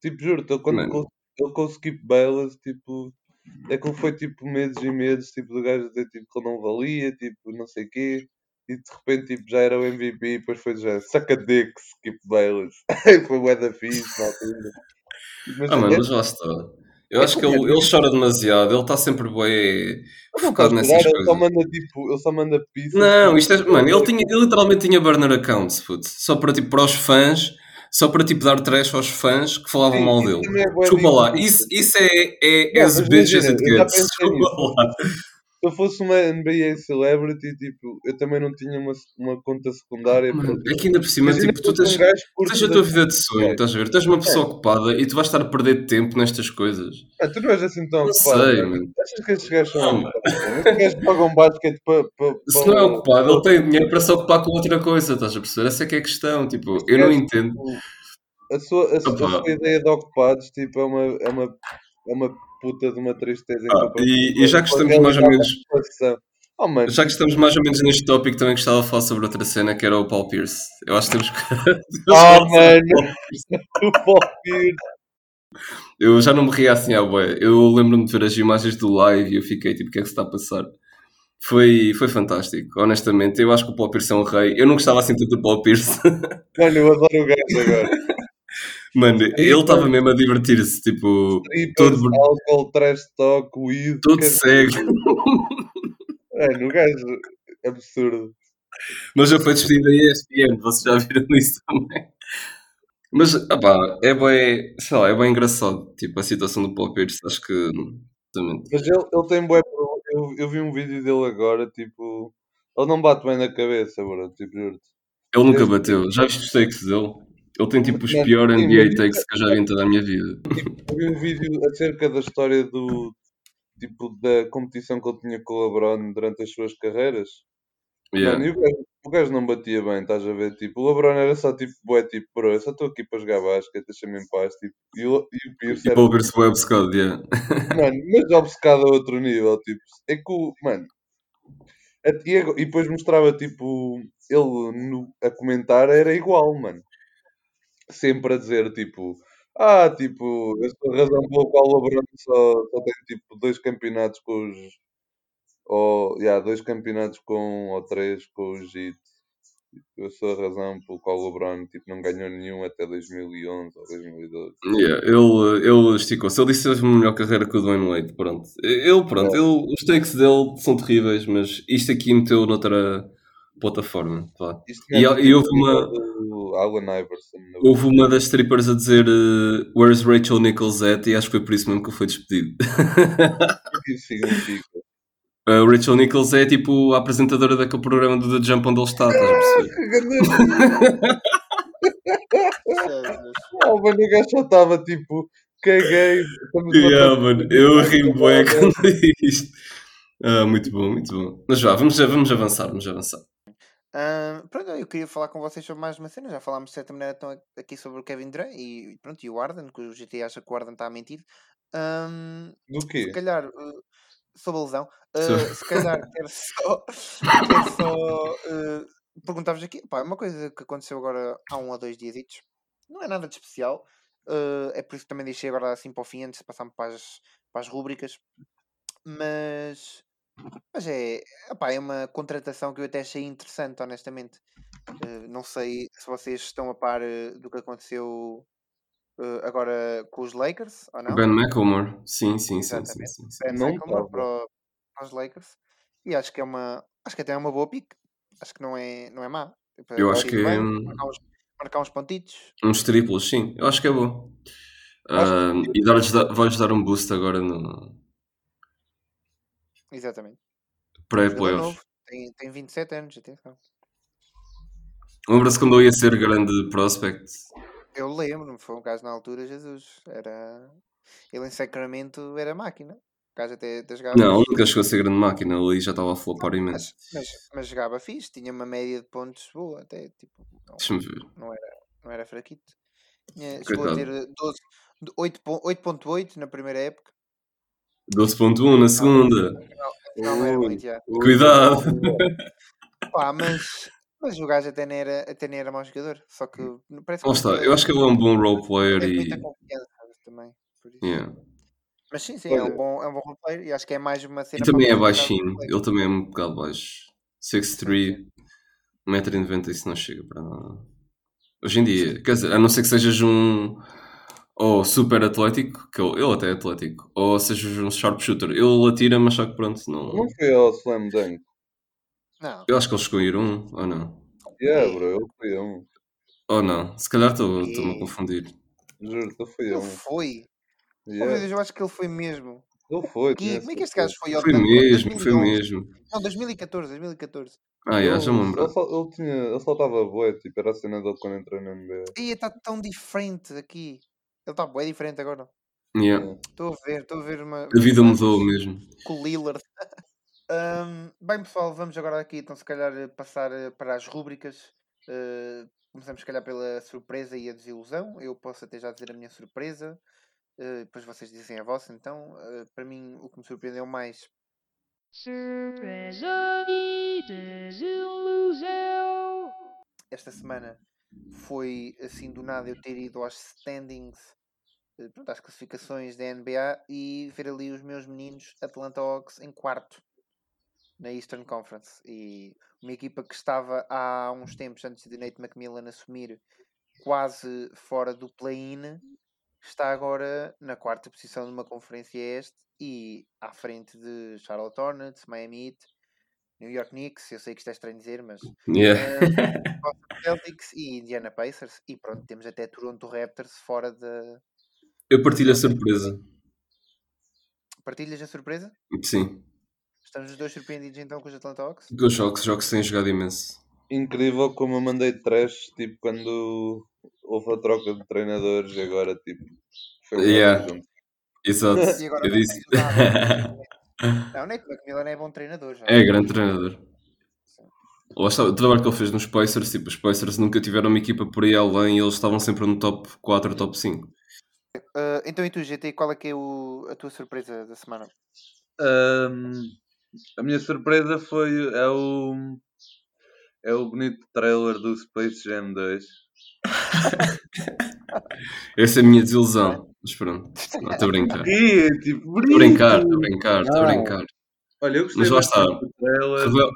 Tipo, juro-te, quando ele com o Skip Bayless, tipo, é que ele foi tipo meses e meses, tipo, do gajo dizer tipo, que ele não valia, tipo, não sei o quê. E de repente tipo, já era o MVP e depois foi já saca dick Skip Bayless. foi o da fixe na altura. Mas, Ah, mano, é- mas lá está. Eu é acho que ele, ele chora demasiado, ele está sempre bem focado chorar, nessas ele só coisas. manda tipo, ele só manda pizza. Não, isto é. Mano, ele, tinha, ele literalmente tinha burner accounts, puto. Só para tipo para os fãs, só para tipo dar trash aos fãs que falavam Sim, mal dele. é Desculpa lá, ridículo. isso, isso é, é Não, as mas bitch as imagina, it gets. Desculpa lá. Se eu fosse uma NBA celebrity, tipo, eu também não tinha uma, uma conta secundária. Mano, para, é que ainda por cima, Imagina tipo, tu tens, um tens a tua vida de sonho, É. estás a ver? Tu és uma pessoa ocupada e tu vais estar a perder tempo nestas coisas. Ah, tu não és assim tão Não ocupado. sei, mano. mano. Achas que estes gajos são? Estes gajos jogam basquete para. para, Se não é ocupado, ele tem dinheiro para se ocupar com outra coisa, estás a perceber? Essa é que é a questão, tipo, eu não entendo. A sua, a, sua- a sua ideia de ocupados tipo, é, uma, é, uma, é uma puta de uma tristeza. Ah, e- e já que estamos mais ou menos-. Oh, mano, Já que estamos mais ou menos neste tópico, também gostava de falar sobre outra cena que era o Paul Pierce. Eu acho que temos que. oh, mano, o Paul Pierce. Eu já não me ria assim à boia. Eu lembro-me de ver as imagens do live e eu fiquei tipo, o que é que se está a passar? Foi, foi fantástico, honestamente. Eu acho que o Paul Pierce é um rei. Eu não gostava assim tanto do Paul Pierce. Mano, eu adoro o gajo agora. Mano, ele estava mesmo a divertir-se, tipo, Strippers, Todo- álcool, trash talk, weed. todo cego. Mano, o gajo é absurdo. Mas já foi despedido da ESPN, vocês já viram isso também. Mas, opá, é bem, sei lá, é bem engraçado, tipo, a situação do Paul Pierce, acho que, exatamente. Mas ele, ele tem bué. pro- Eu, eu vi um vídeo dele agora, tipo. Ele não bate bem na cabeça, bro. Tipo, juro-te. Ele nunca bateu, já viste os takes dele? Ele tem tipo os piores NBA takes que eu já vi em toda a minha vida. Eu vi um vídeo acerca da história do. Tipo, da competição que ele tinha com o LeBron durante as suas carreiras. Yeah. Mano, e o gajo, o gajo não batia bem, estás a ver? Tipo, o LeBron era só tipo, bué, tipo, bro, eu só estou aqui para jogar basquete, deixa-me em paz. Tipo, e, o, e o Pierce E era, Paul Pierce foi obcecado, yeah. mano, mas obcecado a outro nível. Tipo, é que o, mano, a- e, e depois mostrava, tipo, ele no- a comentar era igual, mano. Sempre a dizer, tipo, ah, tipo, eu sou a razão pela qual o LeBron só, só tem, tipo, dois campeonatos com os. Ou, yeah, dois campeonatos com, ou três com os Heat. Tipo, Eu sou a razão pelo qual o LeBron tipo, não ganhou nenhum até 2011 ou 2012. Yeah, ele, ele esticou-se. Ele disse que teve uma melhor carreira que o Dwayne Wade. Pronto. Ele, pronto, É. ele, os takes dele são terríveis, mas isto aqui meteu noutra plataforma. E- e houve uma- Houve uma das strippers a dizer uh, Where's Rachel Nichols at? E acho que foi por isso mesmo que ele foi despedido. O que significa? A Rachel Nichols é tipo a apresentadora daquele programa do The Jump onde ele está, estás a perceber? Jesus. Oh, mano, o gajo só estava tipo, caguei. Yeah, mano, eu ri bué quando isto. Ah, muito bom, muito bom. Mas vá, vamos, vamos avançar, vamos avançar. Ahm, pronto, eu queria falar com vocês sobre mais uma cena. Já falámos de certa maneira então, aqui sobre o Kevin Durant e, pronto, e o Arden, que o GT acha que o Arden está a mentir. Ahm, Do se quê? calhar, uh, sobre a lesão, uh, se calhar quero só, quero só uh, perguntar-vos aqui. Pá, uma coisa que aconteceu agora há um ou dois dias, não é nada de especial. uh, é por isso que também deixei agora assim para o fim, antes de passarmos para as, para as rúbricas. Mas, mas é, epá, é uma contratação que eu até achei interessante, honestamente. Uh, não sei se vocês estão a par uh, do que aconteceu uh, agora com os Lakers ou não. Ben McElmore, sim, sim, sim, sim, Exatamente. sim, sim. Ben tava. para, para os Lakers e acho que é uma acho que até é uma boa pick acho que não é não é má Tipo, Eu vai acho que é bem, marcar, uns, marcar uns pontitos uns triplos, sim, eu acho que é bom. Acho Ah, e dar- vai-lhes dar um boost agora no exatamente pré-playoffs. novo tem, tem 27 anos atenção Lembra-se quando eu ia ser grande prospect? eu lembro-me foi um caso na altura Jesus era ele em Sacramento era máquina o gajo até, até jogava Não, nunca chegou a ser grande máquina, ali já estava a flopar imenso. mas, mas, mas jogava fixe tinha uma média de pontos boa até tipo não, Deixa-me ver. não era, não era fraquito. Tinha- chegou a Coitado. ter eh, 12 de 8 po- 8.8 na primeira época. 12.1 na segunda. Não, não era Ui, muito, já. ui, Cuidado. Pá, mas, mas o gajo até nem, era, até nem era mau jogador. Só que parece que Lá não está, eu acho que ele é um bom role player tem muita e. também. por isso. yeah. Mas sim, sim, é um bom, é um bom role player e acho que é mais uma cena E também é baixinho, ele também é um bocado baixo. 6'3, 1,90m, isso não chega para nada. Hoje em dia, quer dizer, a não ser que sejas um ou super atlético, que ele, ele até é atlético, ou sejas um sharpshooter. Ele atira, mas só que pronto, não. Não foi ao Slam Dunk. Não, Eu acho que ele chegou a ir um, ou não? Yeah, bro, eu fui a um. Ou não? Se calhar estou- estou-me a confundir. Juro, eu fui a ele um. foi. Oh, meu Yeah. Deus, eu acho que ele foi mesmo. Ele foi. Que, como é que este gajo foi ao Foi tanto? mesmo, foi 2011. mesmo. Não, 2014, 2014. Ah, já, já me Ele, lembro. ele, só, ele, tinha, ele soltava bué, tipo, era a cena dele quando entrou na NBA. Ia está tão diferente aqui. Ele está bem diferente agora. Yeah. Estou a ver, estou a ver uma. A vida mudou mesmo. Com o Lillard. Ahm, bem, pessoal, vamos agora aqui então, se calhar, eh, passar eh, para as rúbricas. Eh, começamos, se calhar, pela surpresa e a desilusão. Eu posso até já dizer a minha surpresa. eh, depois vocês dizem a vossa. Então, eh, para mim, o que me surpreendeu mais Surpresa e desilusão. esta semana foi, assim, do nada, eu ter ido aos standings, eh, pronto, às classificações da NBA e ver ali os meus meninos Atlanta Hawks em quarto na Eastern Conference. E uma equipa que estava há uns tempos, antes de Nate McMillan assumir, quase fora do play-in, está agora na quarta posição de uma conferência este e à frente de Charlotte Hornets, Miami Heat, New York Knicks, eu sei que isto é estranho dizer, mas Yeah. Boston Celtics e Indiana Pacers e pronto, temos até Toronto Raptors fora da Eu partilho a surpresa. partilhas a surpresa? Sim. Estamos os dois surpreendidos então com os Atlanta Hawks? Porque os jogos, jogos têm jogado imenso. Incrível como eu mandei trash, tipo, quando houve a troca de treinadores e agora, tipo, foi o Yeah. junto. Exato. E agora Eu disse. nada. Não, o Nate McMillan é bom treinador já. É grande treinador. Lá está, o trabalho que ele fez nos Pacers, tipo, os Pacers nunca tiveram uma equipa por aí além e eles estavam sempre no top 4, top 5. Eh, então e tu, GT, qual é que é o- a tua surpresa da semana? Ahm, a minha surpresa foi é o é o bonito trailer do Space Jam 2. Essa é a minha desilusão. Mas pronto, não estou a brincar. E, tipo, Estou a brincar, estou a brincar, estou a brincar. Olha, eu gostei Mas lá está. Revel-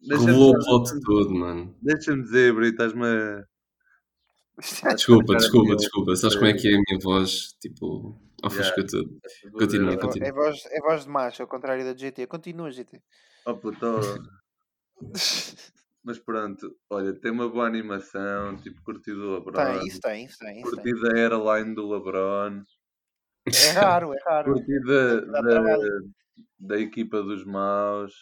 Deixa-me Revelou o plot todo, mano. Deixa-me dizer, Brito, estás-me a... Desculpa, desculpa, desculpa. Sabes como é que é a minha voz? Tipo, ofusca tudo. Continua, É, continua. é voz, é voz de macho, ao contrário da GT. Continua, GT. Oh, puto, oh. Mas pronto, olha, tem uma boa animação, tipo, curti do LeBron. Tem, isso tem, isso tem. Isso Curti da airline do LeBron. É raro, é raro. Curti da, da, da equipa dos maus.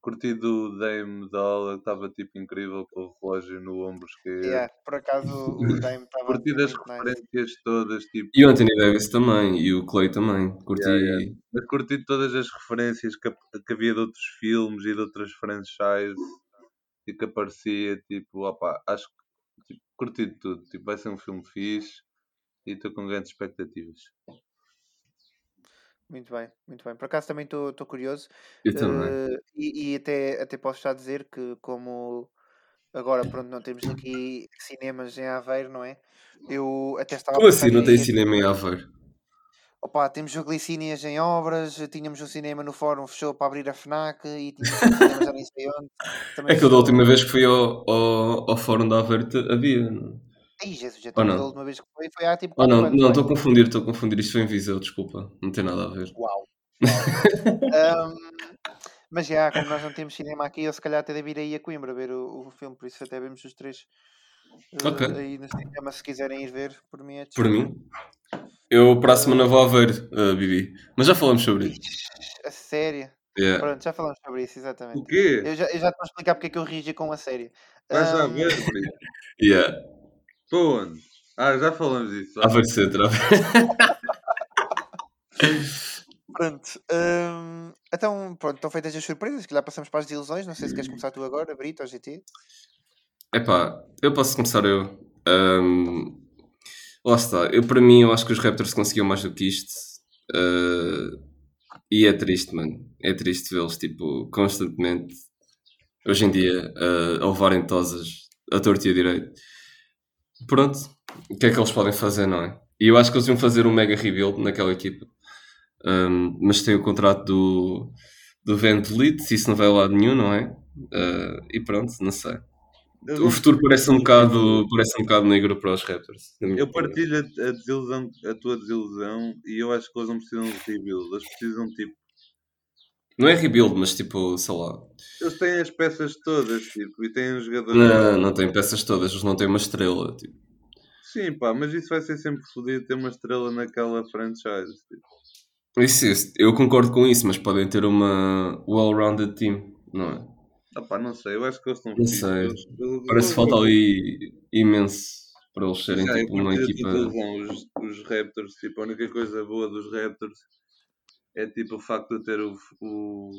Curti do Dame Dollar, estava tipo incrível com o relógio no ombro esquerdo. Yeah, por acaso o Dame estava Curti das muito nice. referências todas, tipo, E o Anthony Davis também, e o Clay também. Curti. Yeah, yeah. mas curti todas as referências que, que havia de outros filmes e de outras franchises e que aparecia, tipo, opa, acho que tipo, curti de tudo, tipo, vai ser um filme fixe e estou com grandes expectativas. Muito bem, muito bem. Por acaso também estou curioso. Eu também. eh, e e até, até posso já dizer que como agora pronto, não temos aqui cinemas em Aveiro, não é? Eu até estava Como assim não em tem cinema em Aveiro? Opa, temos o Glicínias em obras, tínhamos um cinema no fórum, fechou para abrir a FNAC e tínhamos um cinema já nem sei onde. Também É que eu da última vez que fui ao, ao, ao Fórum da Aveiro te- havia. não? Ai, Jesus, já também não? da última vez que foi, foi há tipo Ah, quatro não, não, estou a confundir, estou a confundir. Isto foi em Viseu, desculpa. Não tem nada a ver. Uau. Ahm, mas já, como nós não temos cinema aqui, eu se calhar até devo ir aí a Coimbra ver o, o filme, por isso até vemos os três Ok. aí no cinema se quiserem ir ver, por mim é Por mim. Eu para a semana vou a Aveiro, uh, Bibi. Mas já falamos sobre isso. A série. Yeah. Pronto, já falamos sobre isso, O exatamente. quê? Eu já, eu já te vou explicar porque é que eu reagi com a série. Vais já Ahm, ver, Brito? Yeah. Para onde? Ah, já falamos disso. ó. Aveiro Centro. Pronto. hum, então, pronto, estão feitas as surpresas, que lá passamos para as desilusões. Não sei se queres começar tu agora, Brito ou GT. Epá, eu posso começar eu. Ahm, lá está. Eu, para mim, eu acho que os Raptors conseguiam mais do que isto. Ah, e é triste, mano. É triste vê-los, tipo, constantemente, hoje em dia, ah, a levarem tosas a torto e a direito. Pronto. O que é que eles podem fazer, não é? E eu acho que eles iam fazer um mega rebuild naquela equipa. Ahm, mas tem o contrato do, do Van Vliet, isso não vai a lado nenhum, não é? Ah, e pronto, não sei. Eu O futuro parece um bocado, parece um bocado negro para os Raptors. Eu partilho a, a desilusão, a tua desilusão e eu acho que eles não precisam de rebuild. Eles precisam, tipo, Não é rebuild, mas tipo, sei lá. eles têm as peças todas, tipo, e têm os jogadores. Não, não tem peças todas, eles não têm uma estrela. Tipo. Sim, pá, mas isso vai ser sempre fodido ter uma estrela naquela franchise. Tipo. Isso, isso, eu concordo com isso, mas podem ter uma well-rounded team, não é? Ah pá, não sei, eu acho que eles estão Não fixos. sei. Eles- eles- Parece que falta ali imenso para eles serem Já, tipo uma tua equipa. Os, os Raptors, tipo, a única coisa boa dos Raptors é tipo o facto de eu ter o, o,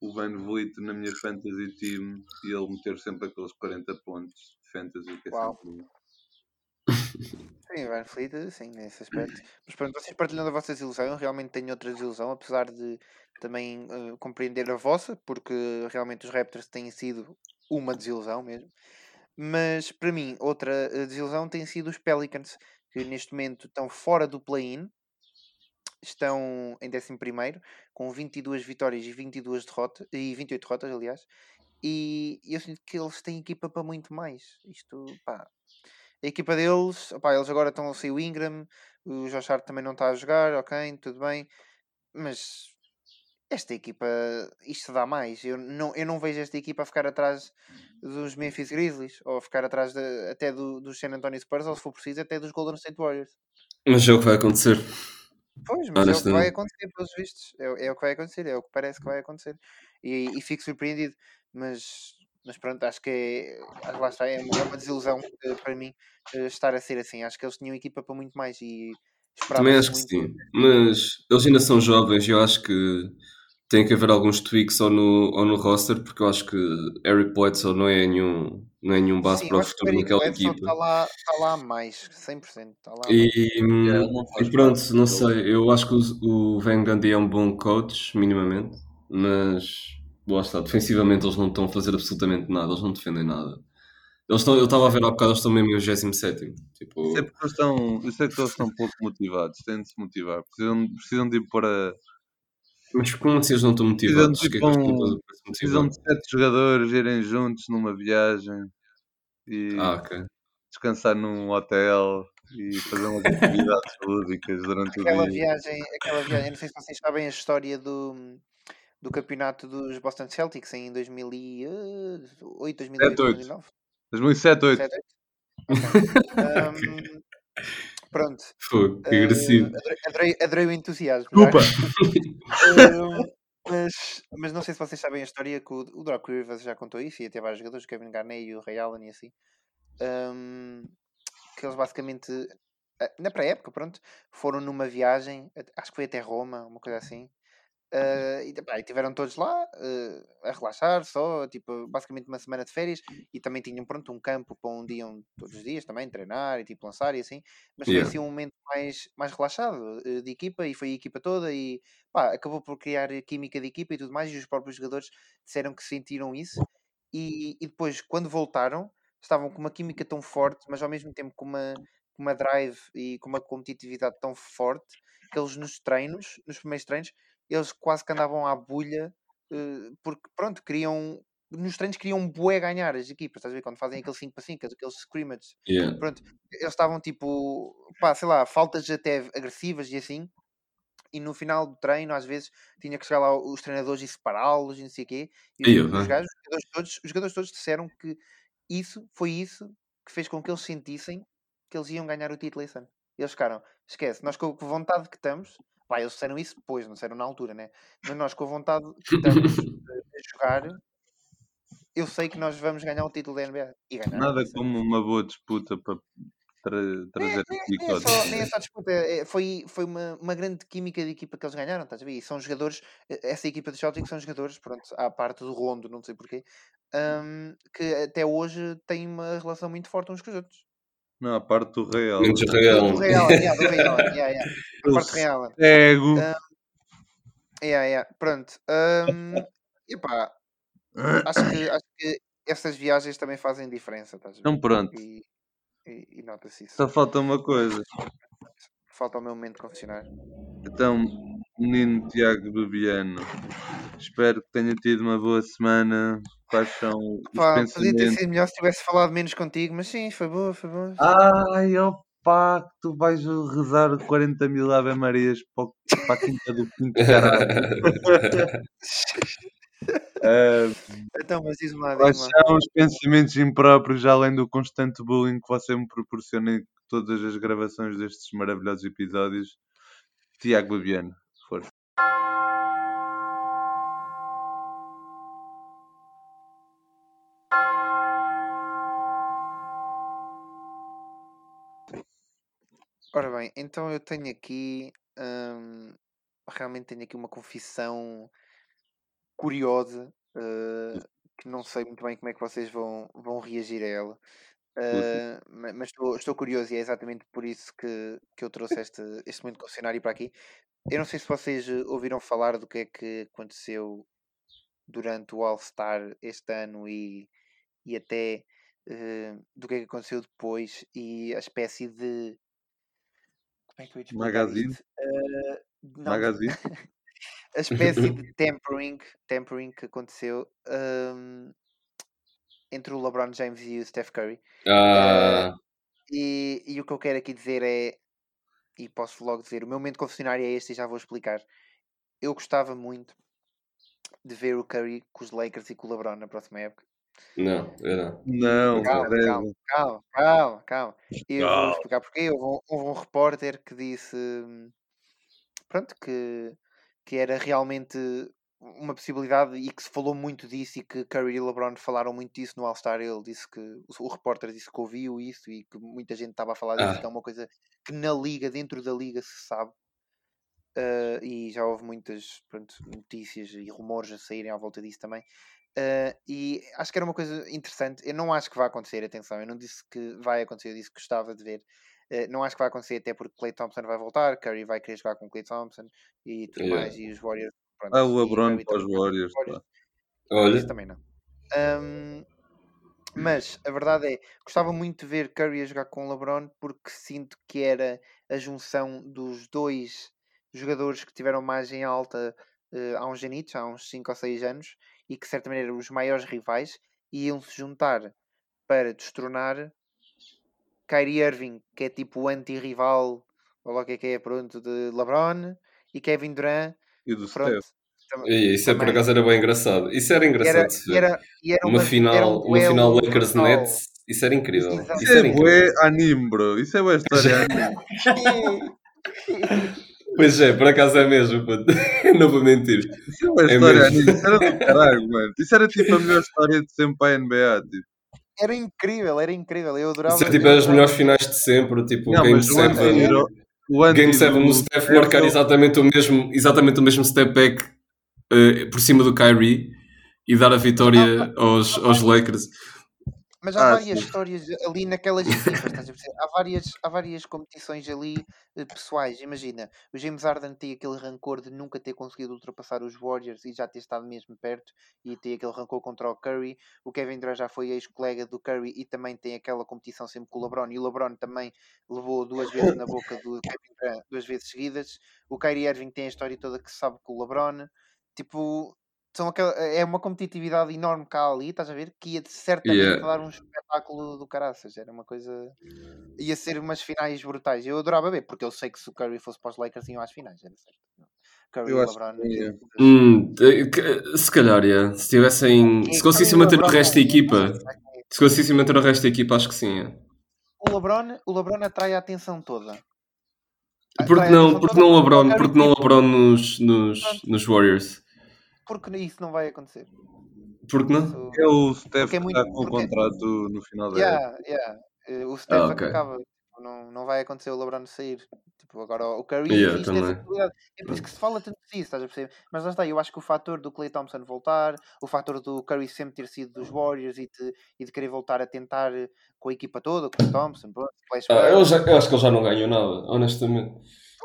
o Van Vliet na minha fantasy team e ele meter sempre aqueles 40 pontos de fantasy que é Uau. sempre Sim, Van Fleet, sim, nesse aspecto. Mas pronto, vocês partilhando a vossa desilusão, eu realmente tenho outra desilusão, apesar de também eh, compreender a vossa, porque realmente os Raptors têm sido uma desilusão mesmo. Mas para mim, outra eh, desilusão tem sido os Pelicans, que neste momento estão fora do play-in, estão em 11 com 22 vitórias e 22 derrotas, e 28 derrotas, aliás. E eu sinto que eles têm equipa para muito mais. Isto, pá, a equipa deles, opá, eles agora estão a sair o Ingram, o Josh Hart também não está a jogar, ok, tudo bem, mas esta equipa, isto dá mais. Eu não, eu não vejo esta equipa a ficar atrás dos Memphis Grizzlies, ou a ficar atrás de- até do, dos San Antonio Spurs, ou se for preciso, até dos Golden State Warriors. Mas é o que vai acontecer. Pois, mas é o que vai acontecer, pelos vistos. É, o- é o que vai acontecer, é o que parece que vai acontecer. E, e fico surpreendido, mas, mas pronto, acho que é, lá está, é, uma- é desilusão eh, para mim eh, estar a ser assim. Acho que eles tinham equipa para muito mais e Também acho que muito. sim. Mas eles ainda são jovens e eu acho que tem que haver alguns tweaks ou no, ou no roster, porque eu acho que Eric Bledsoe não é nenhum, não é nenhum base Sim, para o que futuro naquela equipa. está lá, está lá a mais, 100%. Está lá mais. E, ele não faz e pronto, não sei. Eu acho que o, o Van Gundy é um bom coach, minimamente, mas lá está. Defensivamente eles não estão a fazer absolutamente nada, eles não defendem nada. Eles estão, eu estava a ver há bocado, eles estão mesmo em 27. Tipo, Isso é porque eles estão, isso é que eles estão pouco motivados, têm de se motivar, precisam, precisam de ir para. mas como assim eles não estão Precisam motivados? de, O que é tipo, um, precisam de sete jogadores irem juntos numa viagem e Ah, ok. descansar num hotel e fazer umas atividades lúdicas durante o Aquela dia. viagem, aquela viagem, não sei se vocês sabem a história do, do campeonato dos Boston Celtics em 2008, 2008, 7, 8. 2009. 2007, 8. 7, 8? Ahm, pronto. Fogo, que ah, agressivo. adorei, adorei, adorei o entusiasmo. já. Desculpa! Mas, mas não sei se vocês sabem a história que o, o Doc Rivers já contou isso e até vários jogadores, o Kevin Garnett e o Ray Allen e assim. ahm, que eles basicamente, ah, na pré-época, pronto, foram numa viagem, acho que foi até Roma, uma coisa assim. Ah, e, pá, e tiveram todos lá ah, a relaxar só, tipo, basicamente uma semana de férias e também tinham pronto um campo para onde iam todos os dias também treinar e tipo lançar e assim, mas foi Yeah. assim um momento mais, mais relaxado eh, de equipa e foi a equipa toda e pá, acabou por criar química de equipa e tudo mais e os próprios jogadores disseram que sentiram isso e, e depois quando voltaram estavam com uma química tão forte, mas ao mesmo tempo com uma, com uma drive e com uma competitividade tão forte que eles nos treinos, nos primeiros treinos, eles quase que andavam à bulha eh, porque pronto, queriam nos treinos queriam bué ganhar as equipas, estás a ver? Quando fazem aquele 5 para 5, aqueles scrimmages, Yeah. pronto, eles estavam tipo, pá, sei lá, faltas até agressivas e assim, e no final do treino, às vezes, tinha que chegar lá os treinadores e separá-los e não sei o quê. E Aí, os, gajos, os jogadores todos, os jogadores todos disseram que isso foi isso que fez com que eles sentissem que eles iam ganhar o título esse ano. Eles ficaram, esquece, nós com a vontade que estamos, pá, eles disseram isso depois, não disseram na altura, né? Mas nós com a vontade que estamos a jogar, eu sei que nós vamos ganhar o título da NBA. E ganharam. Nada ano. como uma boa disputa para tra Nem, trazer nem- aqui nem é só, nem é só disputa, é- foi, foi uma, uma grande química de equipa que eles ganharam, estás a ver? E são jogadores, essa equipa dos Celtics são jogadores, pronto, à parte do Rondo, não sei porquê, hum, que até hoje têm uma relação muito forte uns com os outros. Não, a parte do Real. Menos Do, real. do Real, yeah, do Real, yeah, yeah. A parte do Real. Cego. Yeah, yeah, pronto. Hum, epá, acho que, acho que essas viagens também fazem diferença, estás? Então pronto, E, e, e nota-se isso. só falta uma coisa. Falta o meu momento confessionário. Então, menino Tiago Bebiano, espero que tenha tido uma boa semana. Quais são os Pá, podia ter sido melhor se tivesse falado menos contigo, mas sim, foi boa, foi boa. Ai, opá, que tu vais rezar 40 mil Ave Marias para, o- para a quinta do quinto caralho. Ah, Então, mas diz-me lá, quais diz-me lá. são os pensamentos impróprios, além do constante bullying que você me proporciona em todas as gravações destes maravilhosos episódios? Tiago Bebiano, Força. Ora bem, então eu tenho aqui. hum, realmente tenho aqui uma confissão curiosa. eh, que não sei muito bem como é que vocês vão, vão reagir a ela. ma- mas estou, estou curioso e é exatamente por isso que, que eu trouxe este, este momento confessionário para aqui. Eu não sei se vocês eh, ouviram falar do que é que aconteceu durante o All-Star este ano e, e até eh, do que é que aconteceu depois e a espécie de. Como é que eu ia Magazine? Eh, não, Magazine? a espécie de tampering, tampering que aconteceu hum, entre o LeBron James e o Steph Curry. Ah, E, e o que eu quero aqui dizer é, e posso logo dizer, o meu momento confessionário é este e já vou explicar. Eu gostava muito de ver o Curry com os Lakers e com o LeBron na próxima época. não, eu não. Não, Calma, calma, calma, calma, calma. E eu vou explicar porquê. Houve um, houve um repórter que disse hum, pronto, que, que era realmente uma possibilidade e que se falou muito disso e que Curry e LeBron falaram muito disso no All-Star. Ele disse que o, repórter disse que ouviu isso e que muita gente estava a falar disso, Ah. que é uma coisa que na liga, dentro da liga, se sabe. Uh, e já houve muitas pronto, notícias e rumores a saírem à volta disso também. Uh, e acho que era uma coisa interessante. Eu não acho que vai acontecer, atenção, eu não disse que vai acontecer, eu disse que gostava de ver. Uh, não acho que vai acontecer, até porque Clay Thompson vai voltar, Curry vai querer jogar com Clay Thompson e tudo Yeah. mais, e os Warriors. Pronto, Ah, o e LeBron para os Warriors. Olha, Isso também não. Ahm, mas a verdade é, gostava muito de ver Curry a jogar com o LeBron porque sinto que era a junção dos dois jogadores que tiveram mais em alta eh, há uns anitos, há uns 5 ou 6 anos, e que de certa maneira eram os maiores rivais, e iam se juntar para destronar Kyrie Irving, que é tipo o anti-rival, ou lá o que é que é, pronto, de LeBron, e Kevin Durant, E do pronto. Steph. e isso é por também. acaso era bem engraçado. Isso era engraçado era, de se ver. era, era Uma uma, final, era um uma final Lakers brutal. Nets, isso era incrível. Exato. Isso é bué anime, bro. Isso é bué história anime. Pois é, por acaso é mesmo, puto. não vou mentir. Isso é bué É história mesmo. anime. Isso era do caralho, mano. Isso era tipo a melhor história de sempre para a NBA. Tipo. Era incrível, era incrível. Eu adorava. Isso é tipo as melhores finais de sempre, tipo Não, Game mas o 7. anti, o anti Game 7, do o Steph marcar exatamente o mesmo, exatamente o mesmo step back eh, por cima do Kyrie e dar a vitória aos, aos Lakers. Mas há Ah, várias sim. histórias ali naquelas equipas, estás a perceber? Há várias, há várias competições ali eh, pessoais. Imagina, o James Harden tem aquele rancor de nunca ter conseguido ultrapassar os Warriors e já ter estado mesmo perto e tem aquele rancor contra o Curry. O Kevin Durant já foi ex-colega do Curry e também tem aquela competição sempre com o LeBron. E o LeBron também levou duas vezes na boca do Kevin Durant, duas vezes seguidas. O Kyrie Irving tem a história toda que se sabe com o LeBron. Tipo, são aquela, é uma competitividade enorme cá ali, estás a ver? Que ia certamente Yeah. dar um espetáculo do caraças. Era uma coisa. ia ser umas finais brutais. Eu adorava ver, porque eu sei que se o Curry fosse para os Lakers, iam às finais, era certo. Curry Eu e acho LeBron. que Hum, eh, que- se calhar, yeah. se tivessem. E Se conseguissem manter o resto da não- equipa, se conseguissem manter o resto da equipa, acho que sim. yeah. O LeBron, o LeBron atrai a atenção toda. Porque Atrai não, porque não LeBron, porque não LeBron nos, nos, nos Warriors? Porque isso não vai acontecer. Porque não? Isso- É o Steph Porque é que muito- está com o porque- contrato no final da época. Yeah, yeah. Eh, O Steph Ah, ok. acaba. Tipo, não, não vai acontecer o LeBron sair. Tipo, agora o Curry Yeah, existe essa também. possibilidade. É por isso que se fala tanto disso, estás a perceber? Mas lá está, eu acho que o fator do Clay Thompson voltar, o fator do Curry sempre ter sido dos Warriors e de, e de querer voltar a tentar com a equipa toda, com o Thompson, pronto, Ah, eu, já- eu acho que ele já não ganhou nada, honestamente.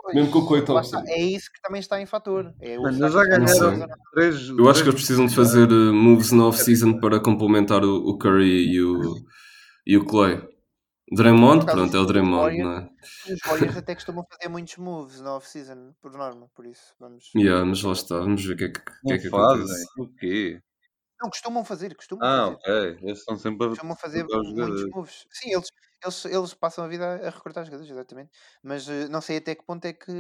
Pois, mesmo com o Thompson. É isso que também está em fator. É que já ganharam. Três, Eu acho que eles precisam de fazer uh, moves na off-season para complementar o, o Curry e o, e o Clay. Draymond, pronto, é o Draymond, não é? Os Warriors até costumam fazer muitos moves na off-season, por norma, por isso vamos. Yeah, mas lá está, vamos ver o que é que, o que, é que fazem. acontece. O quê? Não, costumam fazer, costumam Ah, fazer. ok. Eles estão sempre a costumam fazer muitos moves. Sim, eles, eles, eles passam a vida a a recrutar jogadores, exatamente. Mas eh, não sei até que ponto é que.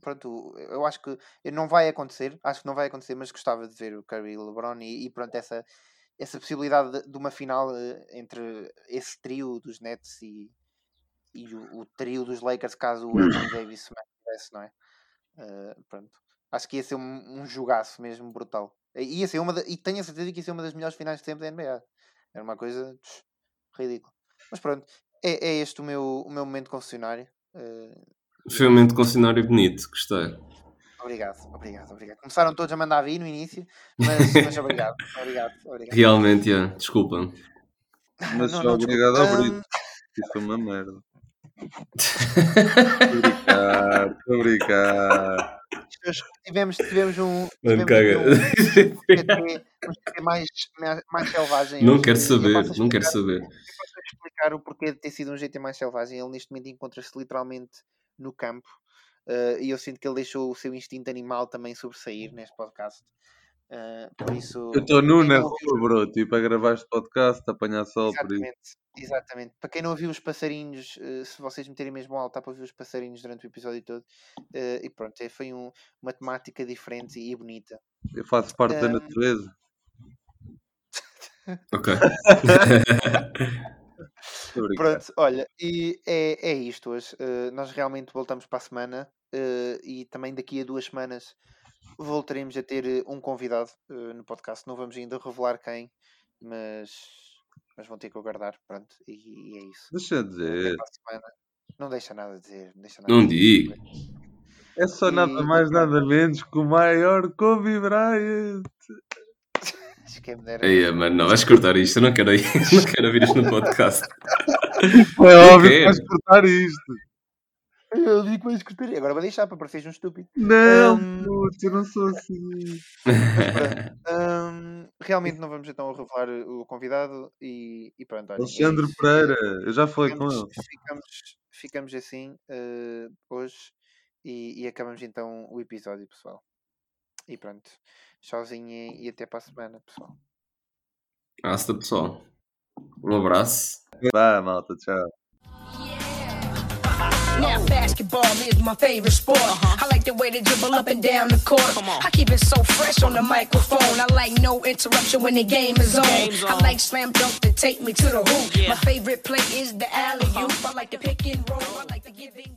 Pronto, eu acho que não vai acontecer. Acho que não vai acontecer, mas gostava de ver o Curry e o LeBron e, e pronto, essa, essa possibilidade de, de uma final eh, entre esse trio dos Nets e, e o, o trio dos Lakers, caso o Anthony Davis se mantivesse, não é? Uh, pronto. Acho que ia ser um, um jogaço mesmo brutal. E, ia ser uma da- e tenho a certeza que ia ser uma das melhores finais de sempre da NBA. Era uma coisa ridícula. Mas pronto, é, é este o meu, o meu momento concessionário. Uh, Foi um momento concessionário bonito, gostei. obrigado, obrigado, obrigado. Começaram todos a mandar vir no início, mas, mas obrigado, obrigado, obrigado. Realmente, yeah, desculpa. Mas Não, só não, obrigado ao. Brito. Isso foi uma merda. Brincar. Nós Tivemos, tivemos um. Mano, caga. um, GT, um GT mais, mais, mais selvagem. Não quero saber, não quero saber. Explicar o porquê de ter sido um GT mais selvagem. Ele neste momento encontra-se literalmente no campo eh, e eu sinto que ele deixou o seu instinto animal também sobressair neste podcast. Eh, por isso. Eu estou nu na rua, bro. Tipo, a gravar este podcast, a apanhar sol por isso. Exatamente, exatamente. Para quem não ouviu os passarinhos, eh, se vocês meterem mesmo alto, dá para ouvir os passarinhos durante o episódio todo. E pronto, é- foi um- uma temática diferente e bonita. Eu faço parte da natureza. Ok. Pronto, olha, e é, é isto hoje. Eh, nós realmente voltamos para a semana eh, e também daqui a duas semanas voltaremos a ter eh, um convidado eh, no podcast. Não vamos ainda revelar quem, mas, mas vão ter que aguardar. Pronto, e, e é isso. Deixa Até dizer. Não deixa nada a dizer. Não, deixa nada Não digo. É só nada E- mais, nada menos que o maior Kobe Bryant. Acho que é melhor. Aí, mano, não, vais cortar isto. Eu não quero, não quero ouvir isto no podcast. É óbvio que vais cortar isto. Eu digo que vais escutar. Agora vou deixar para parecer um estúpido. Não, Hum. putz, eu não sou assim. Hum, realmente não vamos então revelar o convidado e, e pronto. olha, é Alexandre isso. Pereira, eu já falei com ficamos, ele. ficamos, ficamos assim eh, hoje e, e acabamos então o episódio, pessoal. E pronto. Tchauzinho e, e até para a semana, pessoal. Hasta, pessoal. Um abraço. Vá, malta, tchau. Now basketball is my favorite sport. I like the way they dribble up and down the court. Uh-huh. Come on. I keep it so fresh on the microphone. I like no interruption when the game is on. Game's I like slam dunk to take me to the hoop. Yeah. My favorite play is the alley oop. I like the pick and roll. I like the give and go.